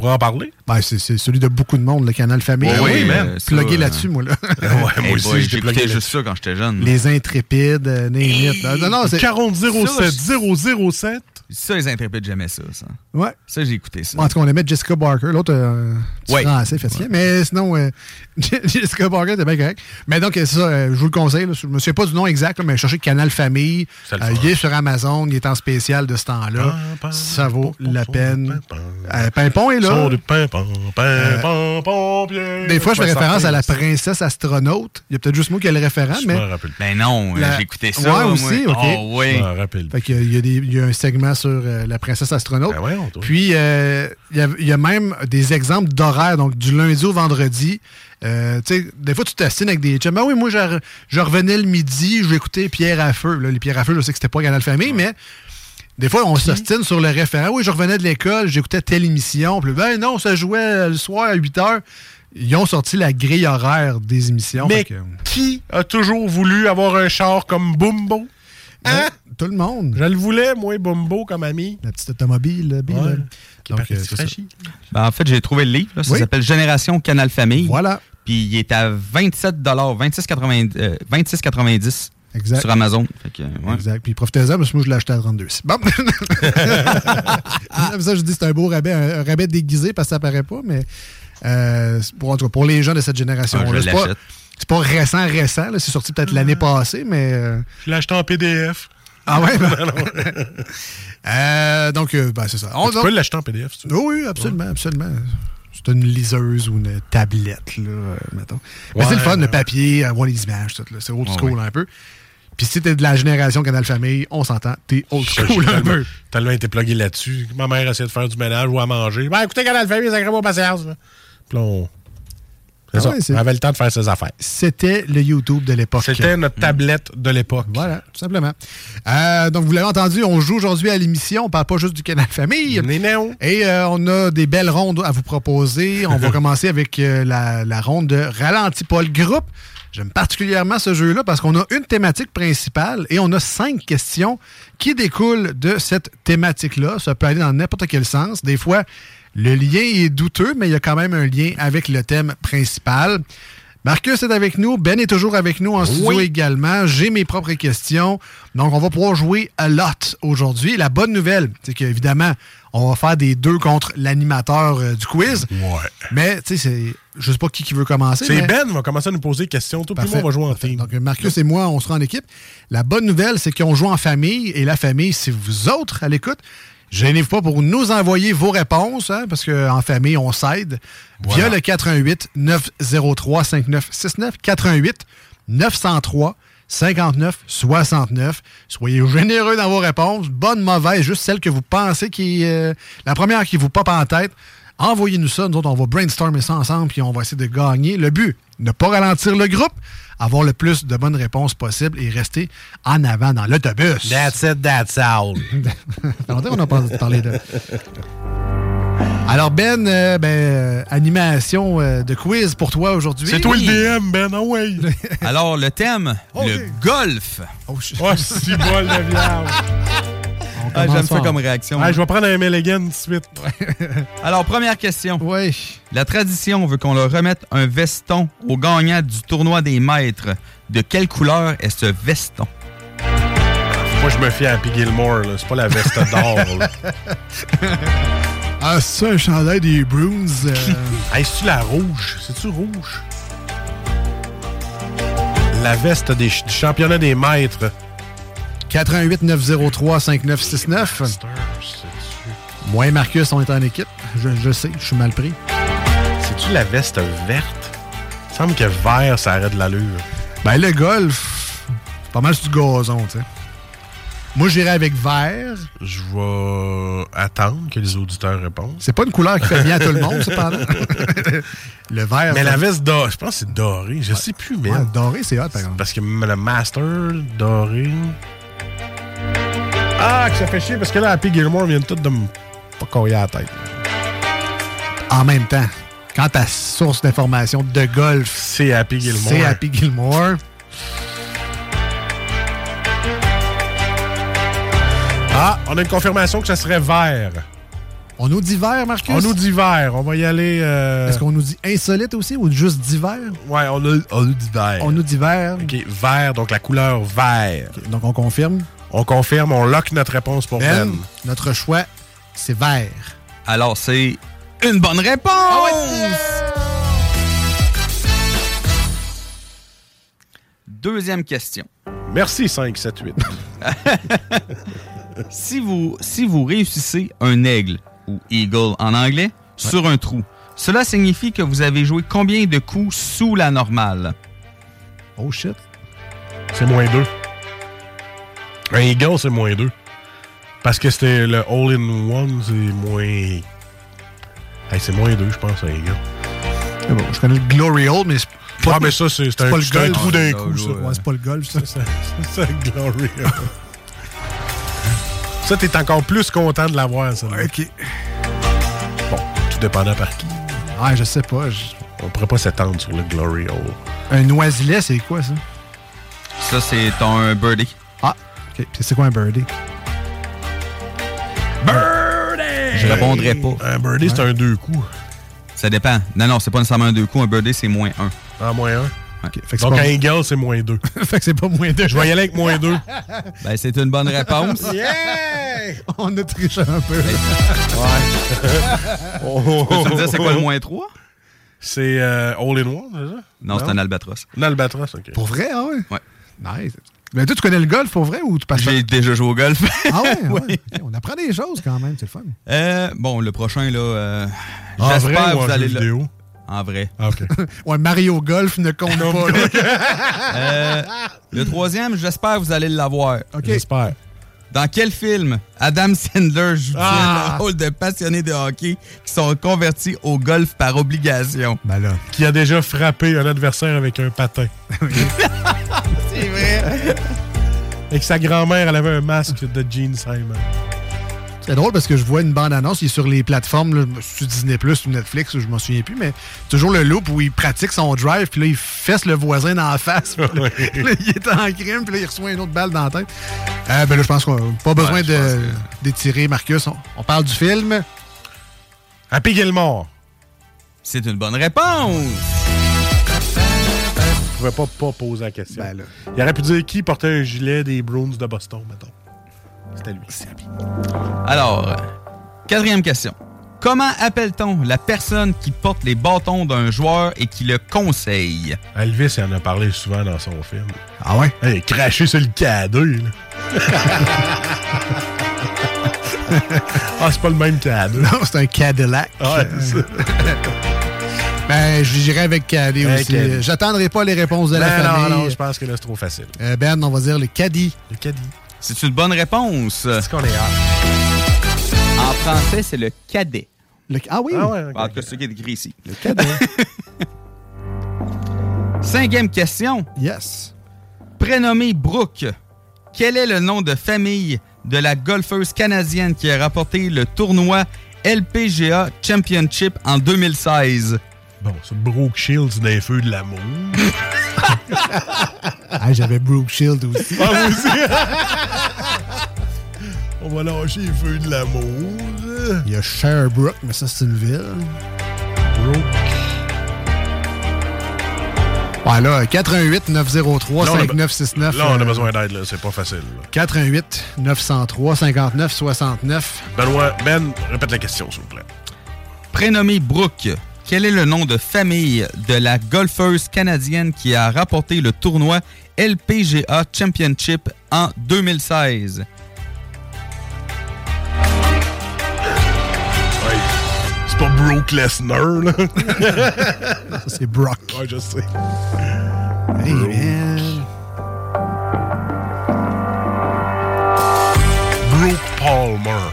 Tu pourrais en parler? Ben, c'est celui de beaucoup de monde, le canal Famille. Ouais, oui, Euh, man. Plugué euh, là-dessus, moi. Là. *laughs* Ouais, moi aussi, j'étais j'écoutais juste ça quand j'étais jeune. Les intrépides, euh, name it, là. Non, non, c'est. 40 07 007. Ça, les intrépides, j'aimais ça, ça. Ouais. Ça, j'ai écouté ça. En tout cas, on aimait Jessica Barker. L'autre, euh, Ouais. français, fatigué. Mais sinon, euh, *laughs* Jessica Barker, c'était bien correct. Mais donc, c'est ça, euh, je vous le conseille. là. je ne me souviens pas du nom exact, là, mais cherchez Canal Famille. Euh, il est sur Amazon. Il est en spécial de ce temps-là. Ça vaut la peine. Euh, Pimpon est là. Des fois, je fais référence à la princesse astronaute. Il y a peut-être juste moi qui ai le référent, Je mais. Ben non, La- j'ai écouté ça. Ouais, moi. aussi, ok. Oh, oui. Je m'en rappelle. Fait qu'il y a- il y, a des- il y a un segment sur euh, la princesse astronaute. Ben. Puis, euh, il y, a, il y a même des exemples d'horaires, donc du lundi au vendredi. Euh, tu sais, des fois, tu t'assines avec des chums. Ben oui, moi, je, je revenais le midi, écouter Pierre à feu. Là, les Pierre à feu, je sais que c'était pas Canal Famille, mais des fois, on s'ostine sur le référent. Oui, je revenais de l'école, j'écoutais telle émission. Puis, ben non, ça jouait le soir à 8 heures. Ils ont sorti la grille horaire des émissions. Mais que, qui a toujours voulu avoir un char comme Bumbo? Hein? Tout le monde. Je le voulais, moi, Bumbo, comme ami. La petite automobile, là, Bill. Ouais. Donc, parti euh. Ben, en fait, j'ai trouvé le livre. là. Ça Oui. s'appelle Génération Canal Famille. Voilà. Puis il est à 27 26,90 euh, 26,90 Exact. sur Amazon. Fait que, ouais. Exact. Puis profitez-en, parce que moi, je l'ai acheté à 32. Bon. *laughs* ça, je dis c'est un beau rabais, un, un rabais déguisé parce que ça paraît pas, mais euh, pour, en tout cas, pour les gens de cette génération-là, Ah, je c'est pas, l'achète. c'est pas récent, récent. C'est sorti peut-être l'année passée, mais. euh, Je l'ai acheté en PDF. Ah ouais? *laughs* ben- Non, non. *laughs* Euh, donc, ben, c'est ça. On- tu donc- peux l'acheter en PDF, si tu veux. Oh oui, absolument, absolument. C'est une liseuse ou une tablette, là, euh, mettons. Mais c'est le fun, le papier, avoir les images, tout, là. C'est old school un peu. Puis si t'es de la génération Canal Famille, on s'entend, t'es old school un peu. tellement été plugué là-dessus. Ma mère essayait de faire du ménage ou à manger. Ben, écoutez, Canal Famille, ça crée pas patience. là. Puis là, on. Ah ouais, on avait le temps de faire ses affaires. C'était le YouTube de l'époque. C'était notre tablette de l'époque. Voilà, tout simplement. Euh, donc, vous l'avez entendu, on joue aujourd'hui à l'émission. On parle pas juste du Canal Famille. Et euh, on a des belles rondes à vous proposer. On *laughs* va commencer avec euh, la, la ronde de Ralenti Paul Groupe. J'aime particulièrement ce jeu-là parce qu'on a une thématique principale et on a cinq questions qui découlent de cette thématique-là. Ça peut aller dans n'importe quel sens. Des fois, le lien est douteux, mais il y a quand même un lien avec le thème principal. Marcus est avec nous, Ben est toujours avec nous en studio Oui. également. J'ai mes propres questions. Donc, on va pouvoir jouer a lot aujourd'hui. La bonne nouvelle, c'est qu'évidemment, on va faire des deux contre l'animateur euh, du quiz. Ouais. Mais, tu sais, c'est. Je sais pas qui, qui veut commencer. C'est mais- Ben qui va commencer à nous poser des questions. Tout le monde va jouer en team. Donc, Marcus et moi, on sera en équipe. La bonne nouvelle, c'est qu'on joue en famille. Et la famille, c'est vous autres à l'écoute. Gênez-vous pas pour nous envoyer vos réponses, hein, parce qu'en famille, on s'aide. Via le 88 903 5969 88 903 59 69. Soyez généreux dans vos réponses. Bonne, mauvaise, juste celle que vous pensez qui est euh, la première qui vous pop en tête. Envoyez-nous ça. Nous autres, on va brainstormer ça ensemble puis on va essayer de gagner. Le but, ne pas ralentir le groupe, avoir le plus de bonnes réponses possible et rester en avant dans l'autobus. That's it, that's all. *laughs* Longtemps qu'on n'a pas parlé de. Alors, Ben, euh, ben, euh, animation euh, de quiz pour toi aujourd'hui. C'est toi le DM, Ben. Ah ouais. Alors, le thème, le golf. Oh, je- Oh, si bol de viande. *laughs* Ah, J'aime ça comme réaction. Ah, je vais prendre un Milligan tout de suite. *laughs* Alors, première question. Oui. La tradition veut qu'on leur remette un veston au gagnant du tournoi des maîtres. De quelle couleur est ce veston? Moi, je me fie à Happy Gilmore. là. C'est pas la veste d'or. là. *laughs* Ah, c'est ça, un chandail des Bruins. euh, *laughs* Hey, c'est-tu la rouge? C'est-tu rouge? La veste des du championnat des maîtres. 88 903 5969. Moi et Marcus, on est en équipe. Je, je sais, je suis mal pris. C'est-tu la veste verte? Il semble que vert, ça arrête de l'allure. Ben, le golf, c'est pas mal sur du gazon, tu sais. Moi, j'irai avec vert. Je vais attendre que les auditeurs répondent. C'est pas une couleur qui fait bien à tout le monde, *laughs* cependant. le vert. Mais la veste dorée, je pense que c'est doré. Je sais plus, mais. Ouais, doré, c'est hot, par exemple. Parce que le master doré. Ah, que ça fait chier parce que là, Happy Gilmore vient tout de me pas à la tête. En même temps, quand ta source d'information de golf, c'est Happy Gilmore. C'est Happy Gilmore. Ah, on a une confirmation que ça serait vert. On nous dit vert, Marcus? On nous dit vert. On va y aller. euh, Est-ce qu'on nous dit insolite aussi ou juste d'hiver? Ouais, on, a, on nous dit vert. On nous dit vert. OK, vert, donc la couleur vert. donc on confirme. On confirme, on lock notre réponse pour Ben. Ben, notre choix, c'est vert. Alors, c'est une bonne réponse! Deuxième question. Merci 5, 7, 8. si, vous, si vous réussissez un aigle, ou eagle en anglais, sur un trou, cela signifie que vous avez joué combien de coups sous la normale? Oh shit. C'est moins 2. Un Eagle, c'est moins 2. Parce que c'était le All-in-One, c'est moins. Hey, c'est moins 2, je pense, un Eagle. C'est bon, je connais le Glory Hole, mais c'est Ah, mais ça, c'est c'est un, pas le c'est un golf. trou d'un Ah, coup, ça. Ouais, c'est pas le golf, ça. C'est un Glory Hole. Ça, t'es encore plus content de l'avoir, ça. OK. Bon, tout dépendant par qui. Ouais, je sais pas. je- On pourrait pas s'étendre sur le Glory Hole. Un oisilet, c'est quoi, ça? Ça, c'est ton birdie. C'est quoi un birdie? Birdie! Je répondrai pas. Un birdie, c'est un deux coups. Ça dépend. Non, non, c'est pas nécessairement un deux coups. Un birdie, c'est moins un. Ah, moins un? Fait que Donc, pas- un Eagle, c'est moins 2. *laughs* fait que c'est pas moins deux. Je vais y aller avec moins 2. *laughs* Ben, c'est une bonne réponse. *laughs* Yeah! On a triché un peu. Oh, Peux-tu me dire c'est quoi le moins 3? C'est euh, All-in-One, c'est ça? Non, c'est un albatros. Un albatros, OK. Pour vrai, ah ouais? Ouais. Nice. Mais toi, tu connais le golf pour vrai ou tu passes J'ai déjà joué au golf. Ah ouais, *laughs* ouais. On apprend des choses quand même, c'est le fun. Euh, bon, le prochain, là. euh, En J'espère vrai que vous allez le- vidéo? En vrai. Ah, OK. *laughs* ouais, Mario Golf ne compte pas. là. Euh, le troisième, j'espère que vous allez l'avoir. OK. J'espère. Dans quel film Adam Sandler joue Ah! le rôle de passionnés de hockey qui sont convertis au golf par obligation? Ben là. Qui a déjà frappé un adversaire avec un patin. *laughs* C'est vrai. *laughs* Et que sa grand-mère, elle avait un masque de Gene Simon. C'est drôle parce que je vois une bande-annonce, il est sur les plateformes, là, sur Disney Plus ou Netflix, je m'en souviens plus, mais toujours le loop où il pratique son drive, puis là, il fesse le voisin dans la face. puis là, *laughs* *laughs* là, il est en crime, puis là, il reçoit une autre balle dans la tête. Euh, ben là, je pense qu'on n'a pas besoin Ouais, de- d'étirer, Marcus. On, on parle du film. Happy Gilmore. C'est une bonne réponse. Je pouvais pas, pas poser la question. Ben là. Il aurait pu dire qui portait un gilet des Bruins de Boston, mettons. C'était lui. Alors, euh, quatrième question. Comment appelle-t-on la personne qui porte les bâtons d'un joueur et qui le conseille? Elvis, il en a parlé souvent dans son film. Ah ouais? Hey, craché sur le cadeau, là. *laughs* ah, c'est pas le même cadeau. Non, c'est un Cadillac. Ouais, c'est ça. *laughs* Ben, je dirais avec Caddy Avec aussi. Caddy. J'attendrai pas les réponses de la Non, famille. non, non, je pense que là, c'est trop facile. Euh, ben, on va dire le Caddy. Le caddie. C'est une bonne réponse. C'est qu'on est. En français, c'est le cadet. Le- Ah oui? Ah ouais. En tout cas, c'est ce qui est écrit ici. Le cadet. *laughs* Cinquième question. yes. Prénommé Brooke, quel est le nom de famille de la golfeuse canadienne qui a rapporté le tournoi LPGA Championship en 2016? Bon, c'est Brooke Shields des feux de l'amour. *laughs* Ah, J'avais Brooke Shield aussi. Ah, moi aussi. *laughs* On va lâcher les feux de l'amour. Il y a Sherbrooke, mais ça, c'est une ville. Brooke. Ouais, là, 88 903 Là, on a- 5969. Là, on a euh, besoin d'aide, là. C'est pas facile. là. 88 903 59 69. Benoît, Ben, répète la question, s'il vous plaît. Prénommé Brooke, quel est le nom de famille de la golfeuse canadienne qui a rapporté le tournoi LPGA Championship en 2016? C'est pas Brock Lesnar, là. Ça, c'est Brock. Je sais. Hey, man. Brooke Palmer.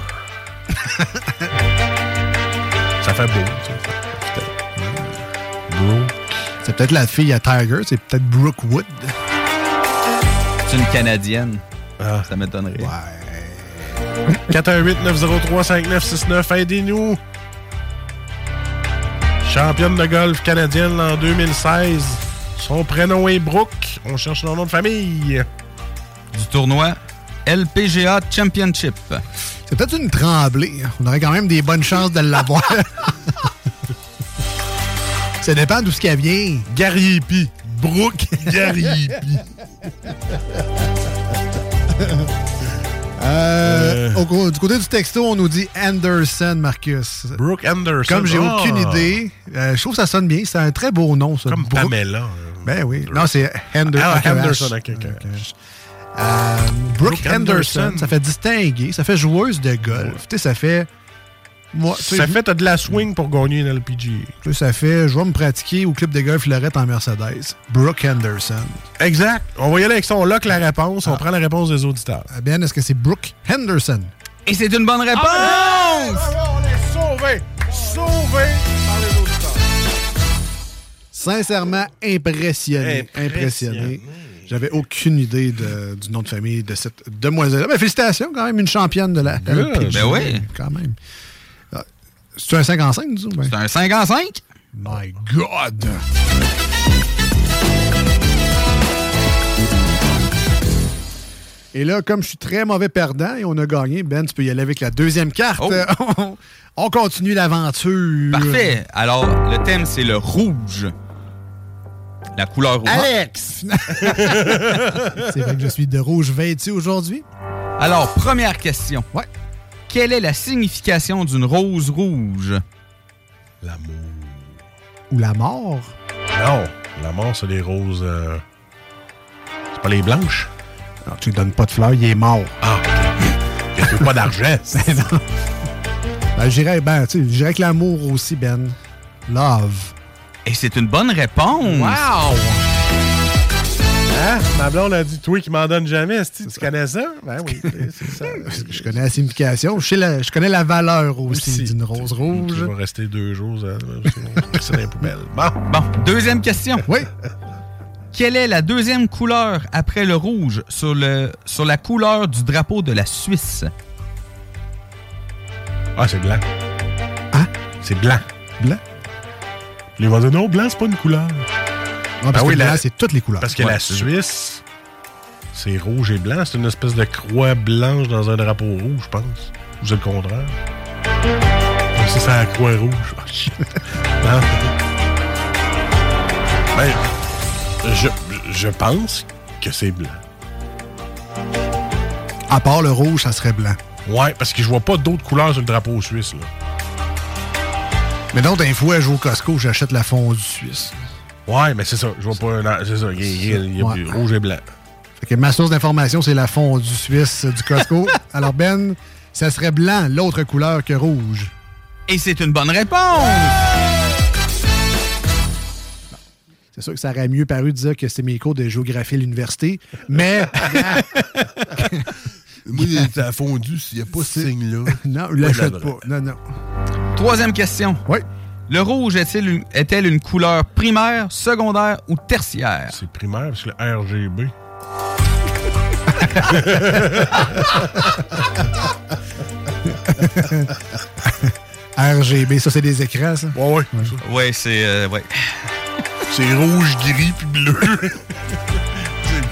*laughs* Ça fait beau. Brooke. C'est peut-être la fille à Tiger, c'est peut-être Brooke Wood. C'est une Canadienne. Ça m'étonnerait. 418-903-5969, aidez-nous. Championne de golf canadienne en 2016. Son prénom est Brooke. On cherche son nom de famille. Du tournoi LPGA Championship. C'est peut-être une tremblée. On aurait quand même des bonnes chances de l'avoir. *laughs* Ça dépend d'où ce qu'elle vient. Gariepi. Brooke Gariepi. *laughs* Euh, au co- du côté du texto, on nous dit Anderson, Marcus. Brooke Anderson. Comme j'ai Ah. aucune idée, euh, je trouve que ça sonne bien. C'est un très beau nom, ça. Comme Brooke. Pamela. Ben oui. Non, c'est Henderson. Ah, avec un Henderson, H. ok, ok. Euh, Brooke, Brooke Anderson. ça fait distinguer, ça fait joueuse de golf. Tu sais, ça fait. Moi, Ça fait, t'as de la swing pour gagner une LPG. ça fait. Je vais me pratiquer au club de golf Lorette en Mercedes. Brooke Henderson. Exact. On va y aller avec ça. On lock la réponse. On prend la réponse des auditeurs. Euh, Ben, est-ce que c'est Brooke Henderson? Et c'est une bonne réponse! on est sauvés! Sauvés par les auditeurs. Sincèrement impressionné. Impressionné. Impressionné. J'avais aucune idée de- du nom de famille de cette demoiselle. Ben, félicitations, quand même, une championne de la. LPGA. Ben oui. Quand même. C'est un 5 en 5, disons? Ben? C'est un 5 en 5? My God! Et là, comme je suis très mauvais perdant et on a gagné, Ben, tu peux y aller avec la deuxième carte. Oh. on, *laughs* on continue l'aventure. Parfait. Alors, le thème, c'est le rouge. La couleur rouge. Alex! *laughs* *laughs* C'est vrai que je suis de rouge vêtu aujourd'hui. Alors, première question. Ouais. Quelle est la signification d'une rose rouge? L'amour. Ou la mort? Non. La mort, c'est les roses. euh, C'est pas les blanches. Non, tu lui donnes pas de fleurs, il est mort. Ah, il n'y a pas d'argent. *laughs* Ben non. Ben, j'irais ben, tu sais, j'irais que l'amour aussi, Ben. Love. Et c'est une bonne réponse. Wow! Hein? Ma blonde a dit, toi qui m'en donnes jamais, est-ce que tu connais ça? Ben oui, *laughs* c'est ça. Je connais la signification. Je, sais la- je connais la valeur aussi, d'une rose Je rouge. vais rester deux jours, ça. c'est dans les poubelles. Bon. Bon, deuxième question. Oui. Quelle est la deuxième couleur après le rouge sur, le, sur la couleur du drapeau de la Suisse? Ah, c'est blanc. Hein? C'est blanc. Blanc? Les dire, non, blanc, c'est pas une couleur. Ah, parce Ah oui, que le la- blanc, c'est toutes les couleurs. Parce que Ouais, la Suisse, c'est rouge et blanc. C'est une espèce de croix blanche dans un drapeau rouge, je pense. Ou c'est le contraire? Ça, c'est la croix rouge. Ah. *laughs* Non. Ben, je, je pense que c'est blanc. À part le rouge, ça serait blanc. Ouais, parce que je vois pas d'autres couleurs sur le drapeau suisse. Là. Mais donc, d'un fois, je joue au Costco, j'achète la fondue suisse. Ouais, mais c'est ça. Je vois pas. non, C'est ça. Il y a, il il y rouge et blanc. Fait que ma source d'information, c'est la fondue suisse du Costco. *laughs* Alors, Ben, ça serait blanc, l'autre couleur que rouge. Et c'est une bonne réponse! C'est sûr que ça aurait mieux paru de dire que c'est mes cours de géographie à l'université, mais... *laughs* Moi, ça a fondu s'il n'y a pas ce signe-là. *laughs* non, l'achète pas. Non, non. Troisième question. Oui. Le rouge est-il une- est-elle une couleur primaire, secondaire ou tertiaire? C'est primaire, parce que le RGB. RGB, ça, c'est des écrans, ça? Ouais, ouais. Ouais, c'est. euh, ouais. C'est rouge, gris puis bleu.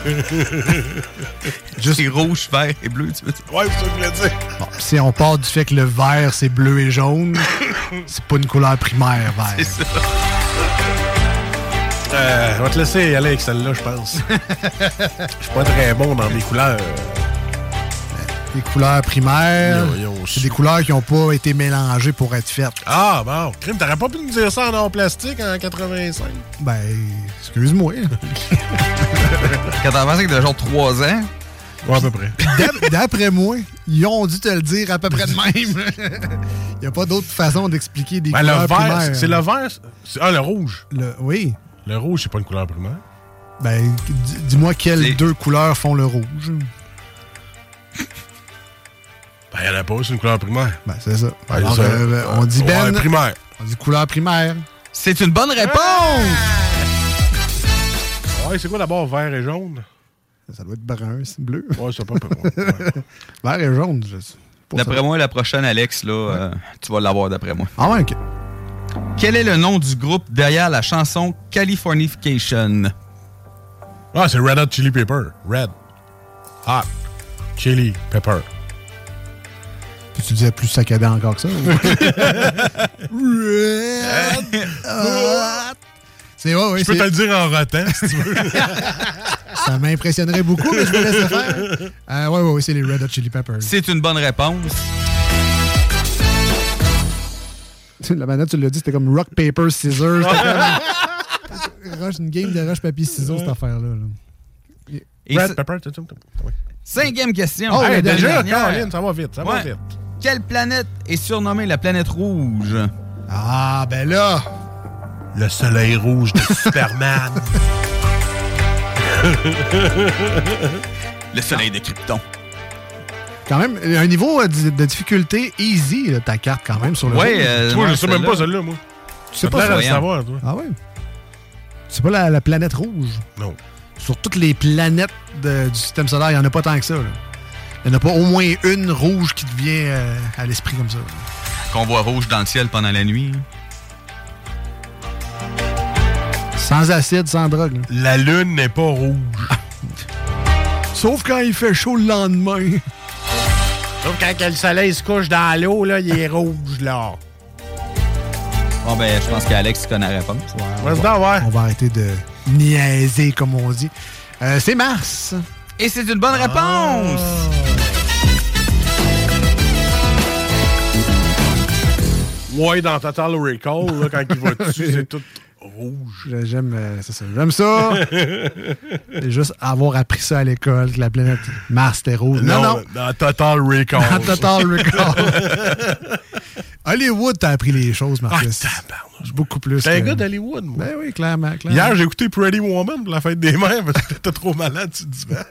*laughs* Juste c'est rouge, vert et bleu, tu veux dire? Ouais, c'est ça que je voulais dire. Bon, si on part du fait que le vert, c'est bleu et jaune, *coughs* c'est pas une couleur primaire, vert. C'est ça. Euh, on va te laisser aller avec celle-là, je pense. *laughs* Je suis pas très bon dans mes couleurs. Les couleurs primaires, c'est des couleurs qui n'ont pas été mélangées pour être faites. Ah, bon. Crime, t'aurais pas pu nous dire ça en or plastique en 85? Ben, excuse-moi. *laughs* Quand que t'as genre 3 ans? Ouais, à peu près. D'ap- D'après moi, ils ont dû te le dire à peu près de même. *laughs* Il n'y a pas d'autre façon d'expliquer des Ben, le couleurs vert, primaires. c'est- c'est le vert. c'est- Ah, le rouge. Le- oui. Le rouge, c'est pas une couleur primaire. Ben, dis-moi quelles deux couleurs font le rouge. Ben, il en a pas, c'est une couleur primaire. Ben, c'est ça. Ben, Alors, ça. euh, on dit Ouais, Ben. primaire. On dit couleur primaire. C'est une bonne réponse! Ouais, c'est quoi d'abord vert et jaune? Ça doit être brun, c'est bleu. Ouais, c'est pas peu. ouais. *laughs* Vert et jaune, je sais D'après moi, la prochaine, Alex, là, euh, tu vas l'avoir d'après moi. Ah ouais, ok. Quel est le nom du groupe derrière la chanson Californication? Ah, c'est Red Hot Chili Pepper. Red. Hot. Chili Pepper. Puis tu disais plus saccadé encore que ça. *laughs* c'est ouais, ouais, Je peux te le dire en rotant, si tu veux. *laughs* Ça m'impressionnerait beaucoup, mais je me laisse le faire. Euh, ouais, ouais, ouais, c'est les Red Hot Chili Peppers. C'est une bonne réponse. *laughs* La manette, tu l'as dit, c'était comme rock, paper, scissors. Rush- une game de roche, papier, ciseaux, cette affaire-là. là. Red ouais. Cinquième question. Oh, Hey, déjà. Caroline, ça va vite, ça va vite. Quelle planète est surnommée la planète rouge? Ah, ben là! Le soleil rouge de *laughs* Superman. Le soleil de Krypton. Quand même, un niveau euh, de de difficulté easy, là, ta carte, quand même, sur le Ouais, jeu. euh, je non, sais même celle-là. pas celle-là, moi. Tu sais pas l'air ça? à le savoir, toi. Ah ouais? C'est pas la, la planète rouge? Non. Sur toutes les planètes de- du système solaire, il n'y en a pas tant que ça. là. Il n'y en a pas au moins une rouge qui te vient euh, à l'esprit comme ça. Qu'on voit rouge dans le ciel pendant la nuit. Sans acide, sans drogue. là. La lune n'est pas rouge. *laughs* Sauf quand il fait chaud le lendemain. Donc, quand que le soleil se couche dans l'eau, là, il est rouge, là. Bon, ben, je pense qu'Alex connaît la réponse. Vas-y donc, ouais. On va arrêter de niaiser, comme on dit. Euh, c'est Mars. Et c'est une bonne réponse! Ouais, dans Total Recall, là, quand il va *laughs* dessus, c'est tout rouge. J'aime euh, ça. J'aime ça. *laughs* C'est juste avoir appris ça à l'école, que la planète Mars était rouge. Non, non. Dans Total Recall. Dans Total Recall. *laughs* Hollywood, t'as appris les choses, Marcus. Beaucoup plus. T'es un gars d'Hollywood, moi. Ben oui, clairement. clairement. Hier, j'ai écouté Pretty Woman pour la fête des mères parce que t'étais trop malade sur le divan.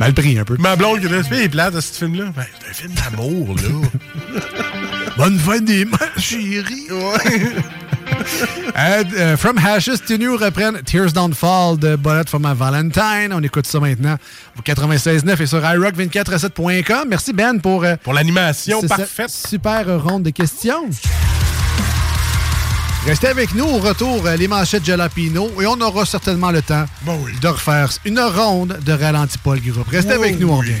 Mal pris un peu. Ma blonde qui était est plate à ce film-là. Ben, c'est un film d'amour, là. Bonne fête des mères, chérie. *laughs* Euh, From Hashes to New reprennent Tears Don't Fall de Bullet for My Valentine. On écoute ça maintenant au 96.9 et sur iRock247.com. Merci Ben pour, euh, Pour l'animation parfaite. super ronde de questions. Restez avec nous au retour, euh, les manchettes Jalapino, et on aura certainement le temps Bon oui. de refaire une ronde de ralenti Paul Groupe. Restez Oh avec nous, on oui. revient.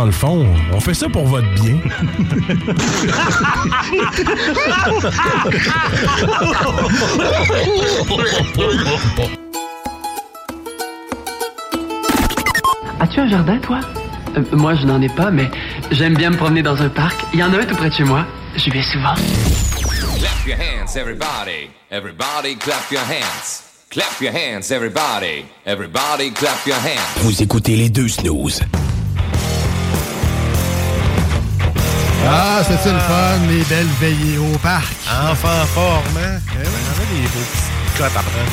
Dans le fond, on fait ça pour votre bien. As-tu un jardin, toi? Euh, Moi, je n'en ai pas, mais j'aime bien me promener dans un parc. Il y en a un tout près de chez moi. J'y vais souvent. Clap your hands, everybody. Everybody clap your hands. Clap your hands, everybody. Everybody clap your hands. Vous écoutez les deux snooze. Ah, c'était le fun, les belles veillées au parc. Enfant forme, hein? Eh ouais, on a des beaux petits cotes à prendre.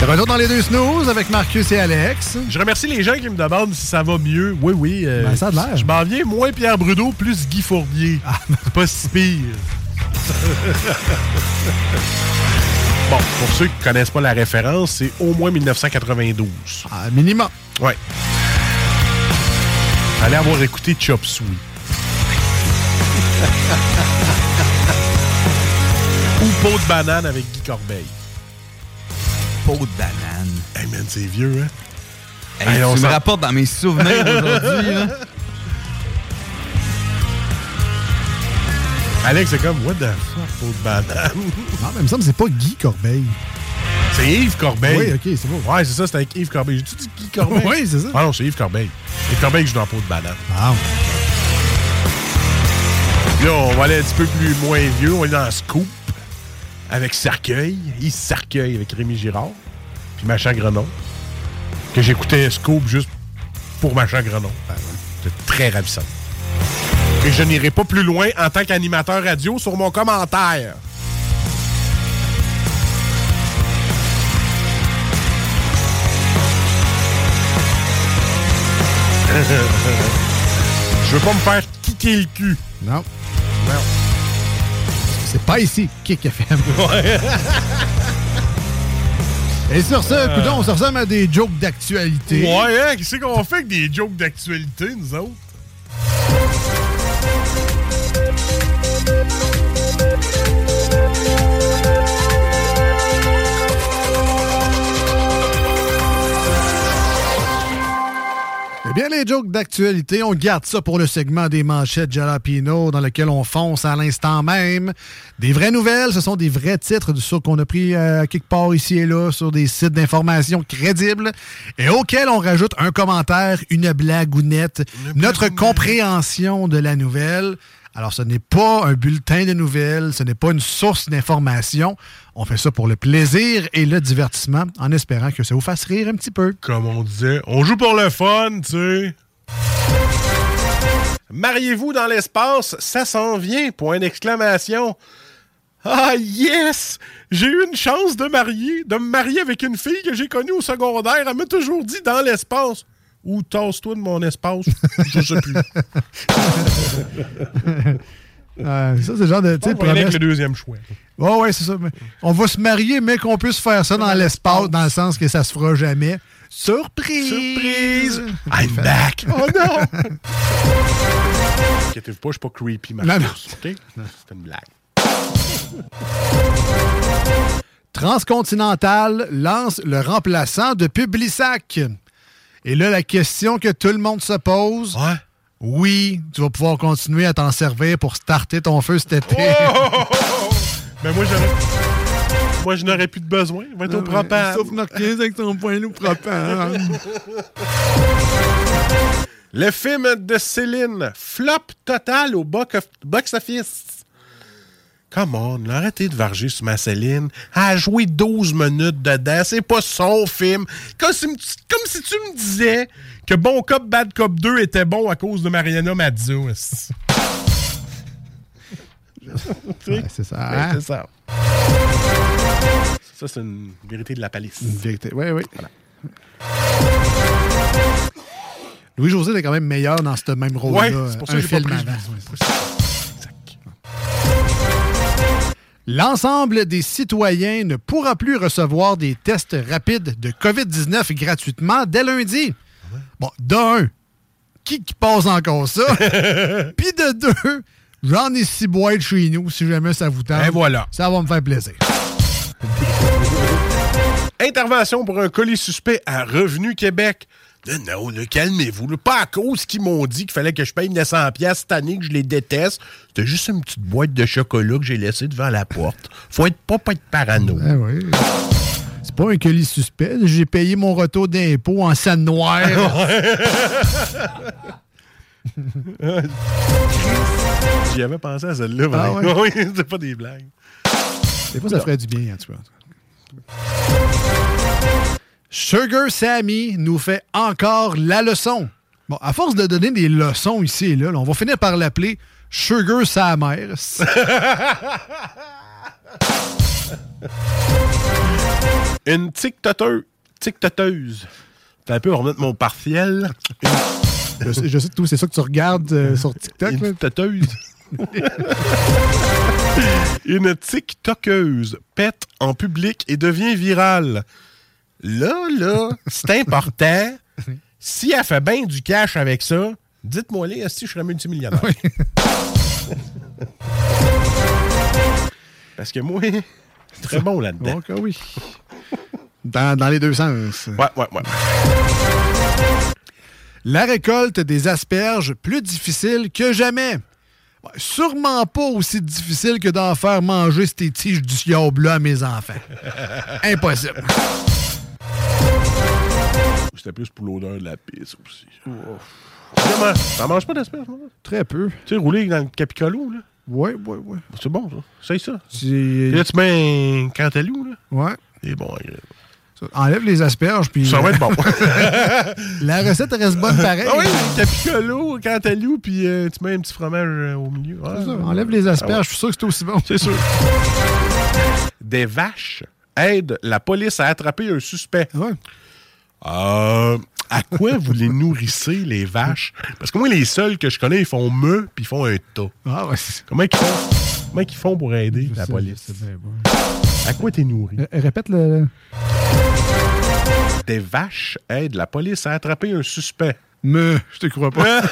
De retour dans les deux snooze avec Marcus et Alex. Je remercie les gens qui me demandent si ça va mieux. Oui, oui. euh, Ben, ça a de l'air. Je m'en viens moins Pierre Brudeau, plus Guy Fournier. C'est pas si pire. *laughs* bon, pour ceux qui connaissent pas la référence, c'est au moins 1992. Ah, minimum. Ouais. Allez avoir écouté Chop Suey. *laughs* Ou Peau de banane avec Guy Corbeil. Peau de banane. Hey man, c'est vieux, hein? Hey, Hey, on tu me rapportes dans mes souvenirs *laughs* aujourd'hui. là. Alex, c'est comme, what the fuck, Peau de banane? Non, mais il me semble que c'est pas Guy Corbeil. C'est Yves Corbeil. Oui, ok, c'est bon. Ouais, c'est ça, c'est avec Yves Corbeil. J'ai-tu dit Guy Corbeil? Oui, c'est ça. Ah non, c'est Yves Corbeil. Yves Corbeil joue dans Peau de banane. Ah. Là, on va aller un petit peu plus moins vieux. On est dans Scoop avec Cercueil. Yves Cercueil avec Rémi Girard. Puis Machin Grenon. Que j'écoutais Scoop juste pour Machin Grenon. C'est très ravissant. Et je n'irai pas plus loin en tant qu'animateur radio sur mon commentaire. *laughs* Je veux pas me faire kicker le cul. Non. Non. C'est pas ici, Kick FM. *laughs* *laughs* Et sur ce, Euh. coudonc, on se ressemble à des jokes d'actualité. Ouais, hein? Qu'est-ce qu'on fait avec des jokes d'actualité, nous autres? Eh bien, les jokes d'actualité, on garde ça pour le segment des manchettes Jalapino dans lequel on fonce à l'instant même. Des vraies nouvelles, ce sont des vrais titres de ça qu'on a pris euh, quelque part ici et là sur des sites d'information crédibles et auxquels on rajoute un commentaire, une blagounette, notre compréhension de la nouvelle. Alors, ce n'est pas un bulletin de nouvelles, ce n'est pas une source d'information. On fait ça pour le plaisir et le divertissement, en espérant que ça vous fasse rire un petit peu. Comme on disait, on joue pour le fun, tu sais. Mariez-vous dans l'espace, ça s'en vient, point d'exclamation. Ah yes! J'ai eu une chance de marier, de me marier avec une fille que j'ai connue au secondaire. Elle m'a toujours dit dans l'espace. Ou tasse-toi de mon espace. Je sais plus. *laughs* Euh, ça, c'est le genre de. On va avec le deuxième choix. Ouais, ouais, c'est ça. On va se marier, mais qu'on puisse faire ça dans l'espace, dans le sens que ça se fera jamais. Surprise! Surprise! I'm back! Oh non! *laughs* Inquiétez-vous pas, je suis pas creepy, Marcus. Non? C'est une blague. Transcontinental lance le remplaçant de Publisac. Et là, la question que tout le monde se pose. Oui, tu vas pouvoir continuer à t'en servir pour starter ton feu cet été. Mais *laughs* moi, j'aurais. Moi, je n'aurais plus de besoin. Va être au propane. Sauf Marquez avec ton point loup propane. Le film de Céline, flop total au box of- box-office. Come on, arrêtez de varger sur ma Céline. Elle a joué 12 minutes dedans. C'est pas son film. Comme si, comme si tu me disais que Bon Cop, Bad Cop 2 était bon à cause de Mariana Mazzo. *laughs* Ouais, c'est ça. Hein? c'est ça. Ça, c'est une vérité de la palisse. Une vérité. Oui, oui. Louis-José est quand même meilleur dans ce même rôle-là. Ouais, c'est pour ça que j'ai pas pris. avant. L'ensemble des citoyens ne pourra plus recevoir des tests rapides de COVID-19 gratuitement dès lundi. Bon, d'un, qui, qui passe encore ça? *laughs* Puis de deux, j'en ai six boîtes chez nous, si jamais ça vous tente. Et voilà. Ça va me faire plaisir. Intervention pour un colis suspect à Revenu Québec. Non, calmez-vous. Pas à cause qu'ils m'ont dit qu'il fallait que je paye 900 pièces cette année, que je les déteste. C'était juste une petite boîte de chocolat que j'ai laissée devant la porte. Faut être pas, pas être parano. Oui. C'est pas un colis suspect. J'ai payé mon retour d'impôt en scène noire. *laughs* *laughs* J'y avais pensé à celle-là. Ah ouais? *laughs* Oui, c'est pas des blagues. Des fois, ça ferait du bien, en tout cas. Sugar Sammy nous fait encore la leçon. Bon, à force de donner des leçons ici et là, là, on va finir par l'appeler Sugar sa mère. *laughs* Une tic-toteuse. Tic-toteuse. T'as un peu, remettre mon partiel. je, sais, je sais tout, c'est ça que tu regardes euh, sur TikTok. Une là? toteuse. *laughs* Une TikTokeuse pète en public et devient virale. Là, là, c'est important. *laughs* Si elle fait bien du cash avec ça, dites-moi les, si je serais multimillionnaire? *laughs* Parce que moi, c'est très bon là-dedans. Donc, oui. Dans, dans les deux sens. Ouais, ouais, ouais. La récolte des asperges plus difficile que jamais. Sûrement pas aussi difficile que d'en faire manger ces tiges du ciel bleu à mes enfants. *laughs* Impossible. C'était plus pour l'odeur de la pisse aussi. Vraiment, T'en manges pas d'asperges, moi? Très peu. Tu sais, rouler dans le capicolo, là? Ouais, ouais, ouais. C'est bon, ça. C'est ça. C'est- Et là, tu mets un cantalou, là? Ouais. C'est bon, agréable. Ça, Enlève les asperges, puis... Ça va être bon. *laughs* La recette reste bonne pareil. Ah oui, capicolo, cantalou, puis euh, tu mets un petit fromage euh, au milieu. C'est ça, Enlève les asperges, ah ouais. je suis sûr que c'est aussi bon. C'est sûr. *laughs* Des vaches aident la police à attraper un suspect. Euh, à quoi *laughs* vous les nourrissez, les vaches? Parce que moi, les seuls que je connais, ils font me puis ils font un tas. Ah ouais. Comment ils font, comment ils font pour aider la sais, police? bien, bon. À quoi t'es nourri? Euh, Répète le... Des vaches aident la police à attraper un suspect. Me, je te crois pas. *laughs*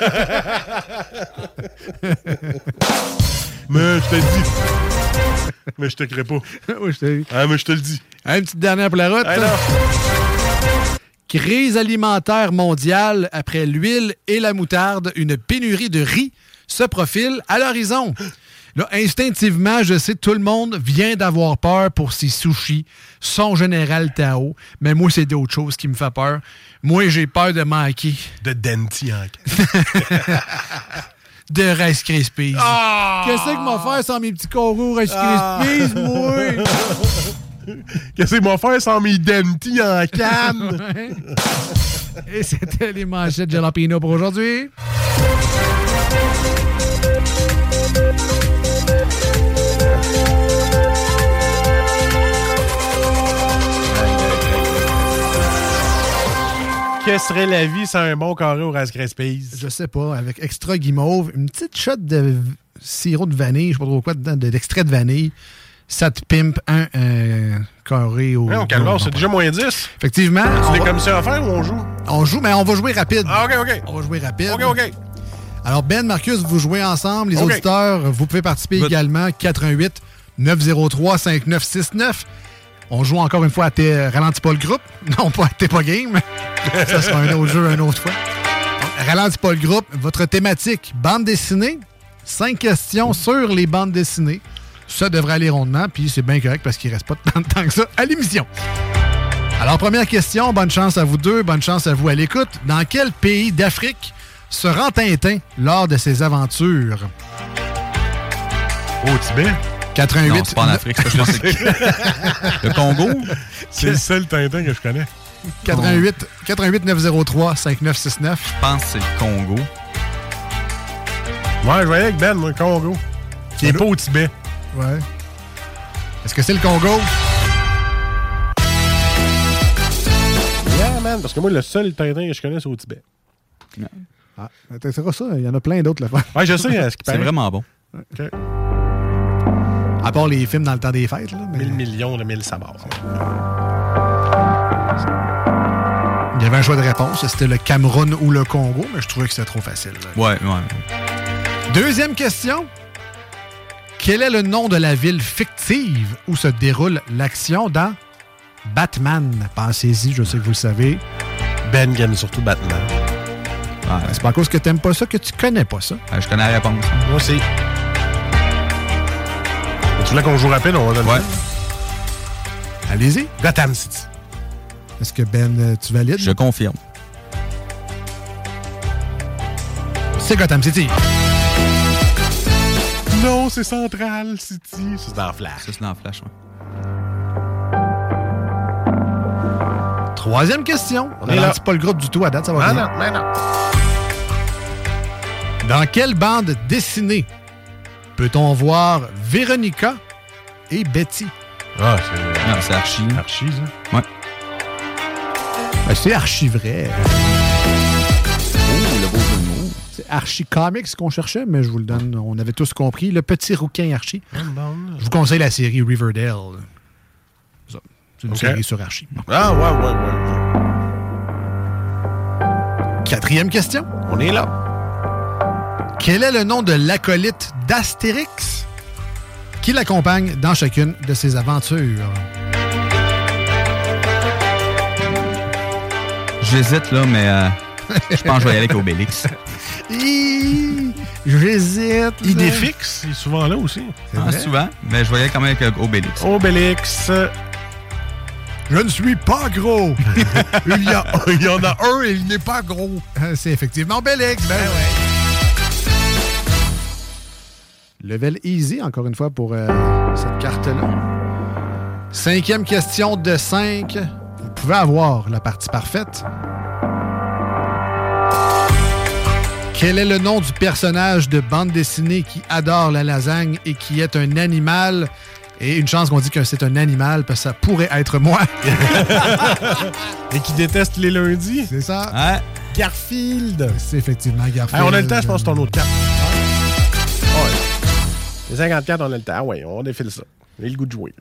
mais je te le dis. Mais je te crée pas. *laughs* oui, je te Ah, mais je te le dis. Une petite dernière pour la route. Crise alimentaire mondiale après l'huile et la moutarde, une pénurie de riz se profile à l'horizon. Là, instinctivement, je sais, tout le monde vient d'avoir peur pour ses sushis, son général Tao, mais moi, c'est d'autres choses qui me fait peur. Moi, j'ai peur de manquer. De Denti en *laughs* De Rice Krispies. Qu'est-ce que m'a faire sans mes petits coraux Rice Krispies, moi? *laughs* Qu'est-ce que m'a faire sans mes Denti en canne? *laughs* Et c'était les manchettes Jalapino pour aujourd'hui. Serait la vie sans un bon carré au Krispies? Je sais pas, avec extra guimauve, une petite shot de sirop de vanille, je sais pas trop quoi dedans, de l'extrait de vanille. Ça te pimpe un euh, carré au. Non, calme c'est déjà moins 10. Effectivement. Tu on l'es va- comme ça à faire ou on joue? On joue, mais on va jouer rapide. Ah, OK, OK. On va jouer rapide. OK, OK. Alors, Ben, Marcus, vous jouez ensemble. Les auditeurs, vous pouvez participer également. 88 903 5969. On joue encore une fois à T'es Ralentis pas le groupe. *laughs* Non, pas à T'es pas game. *laughs* Ça sera un autre jeu une autre fois. Ralentis pas le groupe. Votre thématique, bande dessinée. Cinq questions sur les bandes dessinées. Ça devrait aller rondement, puis c'est bien correct parce qu'il reste pas tant de temps que ça à l'émission. Alors, première question, bonne chance à vous deux, bonne chance à vous à l'écoute. Dans quel pays d'Afrique se rend Tintin lors de ses aventures? Au Tibet? 88. Non, c'est pas en Afrique, ça, je pense que c'est- *laughs* Le Congo? C'est le seul Tintin que je connais. 88, 88 903 5969. Je pense que c'est le Congo. Ouais, je voyais avec Ben, moi, Congo. Qui est pas au Tibet. Ouais. Est-ce que c'est le Congo? Yeah, man, parce que moi, le seul Tintin que je connais, c'est au Tibet. Ah, t'essaieras ça, il y en a plein d'autres là Ouais, je sais, ce qui C'est paraît. vraiment bon. OK. À part les films dans le temps des fêtes. Là, mais 1000 millions de mille sabords. Il y avait un choix de réponse. C'était le Cameroun ou le Congo, mais je trouvais que c'était trop facile. là. Ouais, ouais. Deuxième question. Quel est le nom de la ville fictive où se déroule l'action dans Batman? Pensez-y, je sais que vous le savez. Ben aime surtout Batman. C'est pas à cause que t'aimes pas ça que tu connais pas ça. Ouais, je connais la réponse. Moi aussi. Tu voulais qu'on joue rapide, on va donner. Ouais. Allez-y. Gotham City. Est-ce que Ben, euh, tu valides? Je confirme. C'est Gotham City. Non, c'est Central City. Ça, c'est dans Flash. Ça, c'est dans Flash, ouais. Troisième question. On ralentit pas le groupe du tout à date, ça va Ah bien. non, mais non. Dans quelle bande dessinée peut-on voir Véronica et Betty? Ah, c'est. Non, c'est Archie. Archie, ça? Ouais. Ben, c'est archi vrai. Oh, le beau jeu de mots. C'est Archie Comics qu'on cherchait, mais je vous le donne. On avait tous compris. Le petit rouquin Archie. Je vous conseille la série Riverdale. Ça, C'est une série sur Archie. Ah, ouais, ouais, ouais. Quatrième question. On est là. Quel est le nom de l'acolyte d'Astérix qui l'accompagne dans chacune de ses aventures? J'hésite, là, mais euh, je pense que je vais y aller avec Obélix. *laughs* J'hésite. Idée fixe, il est souvent là aussi. C'est Ah, vrai? souvent, mais je vais y aller quand même avec Obélix. Obélix. Je ne suis pas gros. *laughs* il, y a- il y en a un et il n'est pas gros. C'est effectivement Bélix. Ben ouais. Level easy, encore une fois, pour euh, cette carte-là. Cinquième question de 5. Vous pouvez avoir la partie parfaite. Quel est le nom du personnage de bande dessinée qui adore la lasagne et qui est un animal? Et une chance qu'on dit que c'est un animal, parce que ça pourrait être moi. *laughs* Et qui déteste les lundis. C'est ça. Garfield. C'est effectivement Garfield. Hey, on a le temps, je pense, ton autre carte. Les 54, on a le temps. Ah ouais, on défile ça. J'ai le goût de jouer.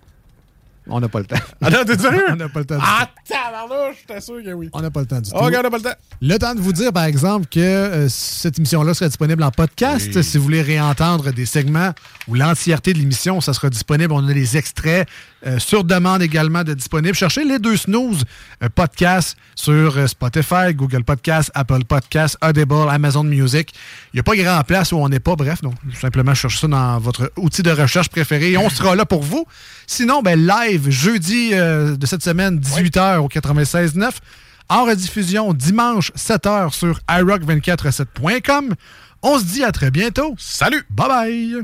On n'a pas le temps. *laughs* Ah non, t'es sérieux? *laughs* on n'a pas le temps. du Ah, tout. tabarnouche, j'étais sûr que oui. On n'a pas le temps du tout. Oh, regarde, on n'a pas le temps. Le temps de vous dire, par exemple, que euh, cette émission-là sera disponible en podcast. Oui. Si vous voulez réentendre des segments ou l'entièreté de l'émission, ça sera disponible. On a les extraits euh, sur demande également de disponibles. Cherchez les deux snooze euh, podcasts sur euh, Spotify, Google Podcasts, Apple Podcasts, Audible, Amazon Music. Il n'y a pas grand place où on n'est pas. Bref, donc, simplement cherchez ça dans votre outil de recherche préféré et on sera là pour vous. Sinon, ben, live, jeudi euh, de cette semaine, 18h au 96.9 en rediffusion dimanche 7h sur iRock247.com. On se dit à très bientôt. Salut! Bye bye!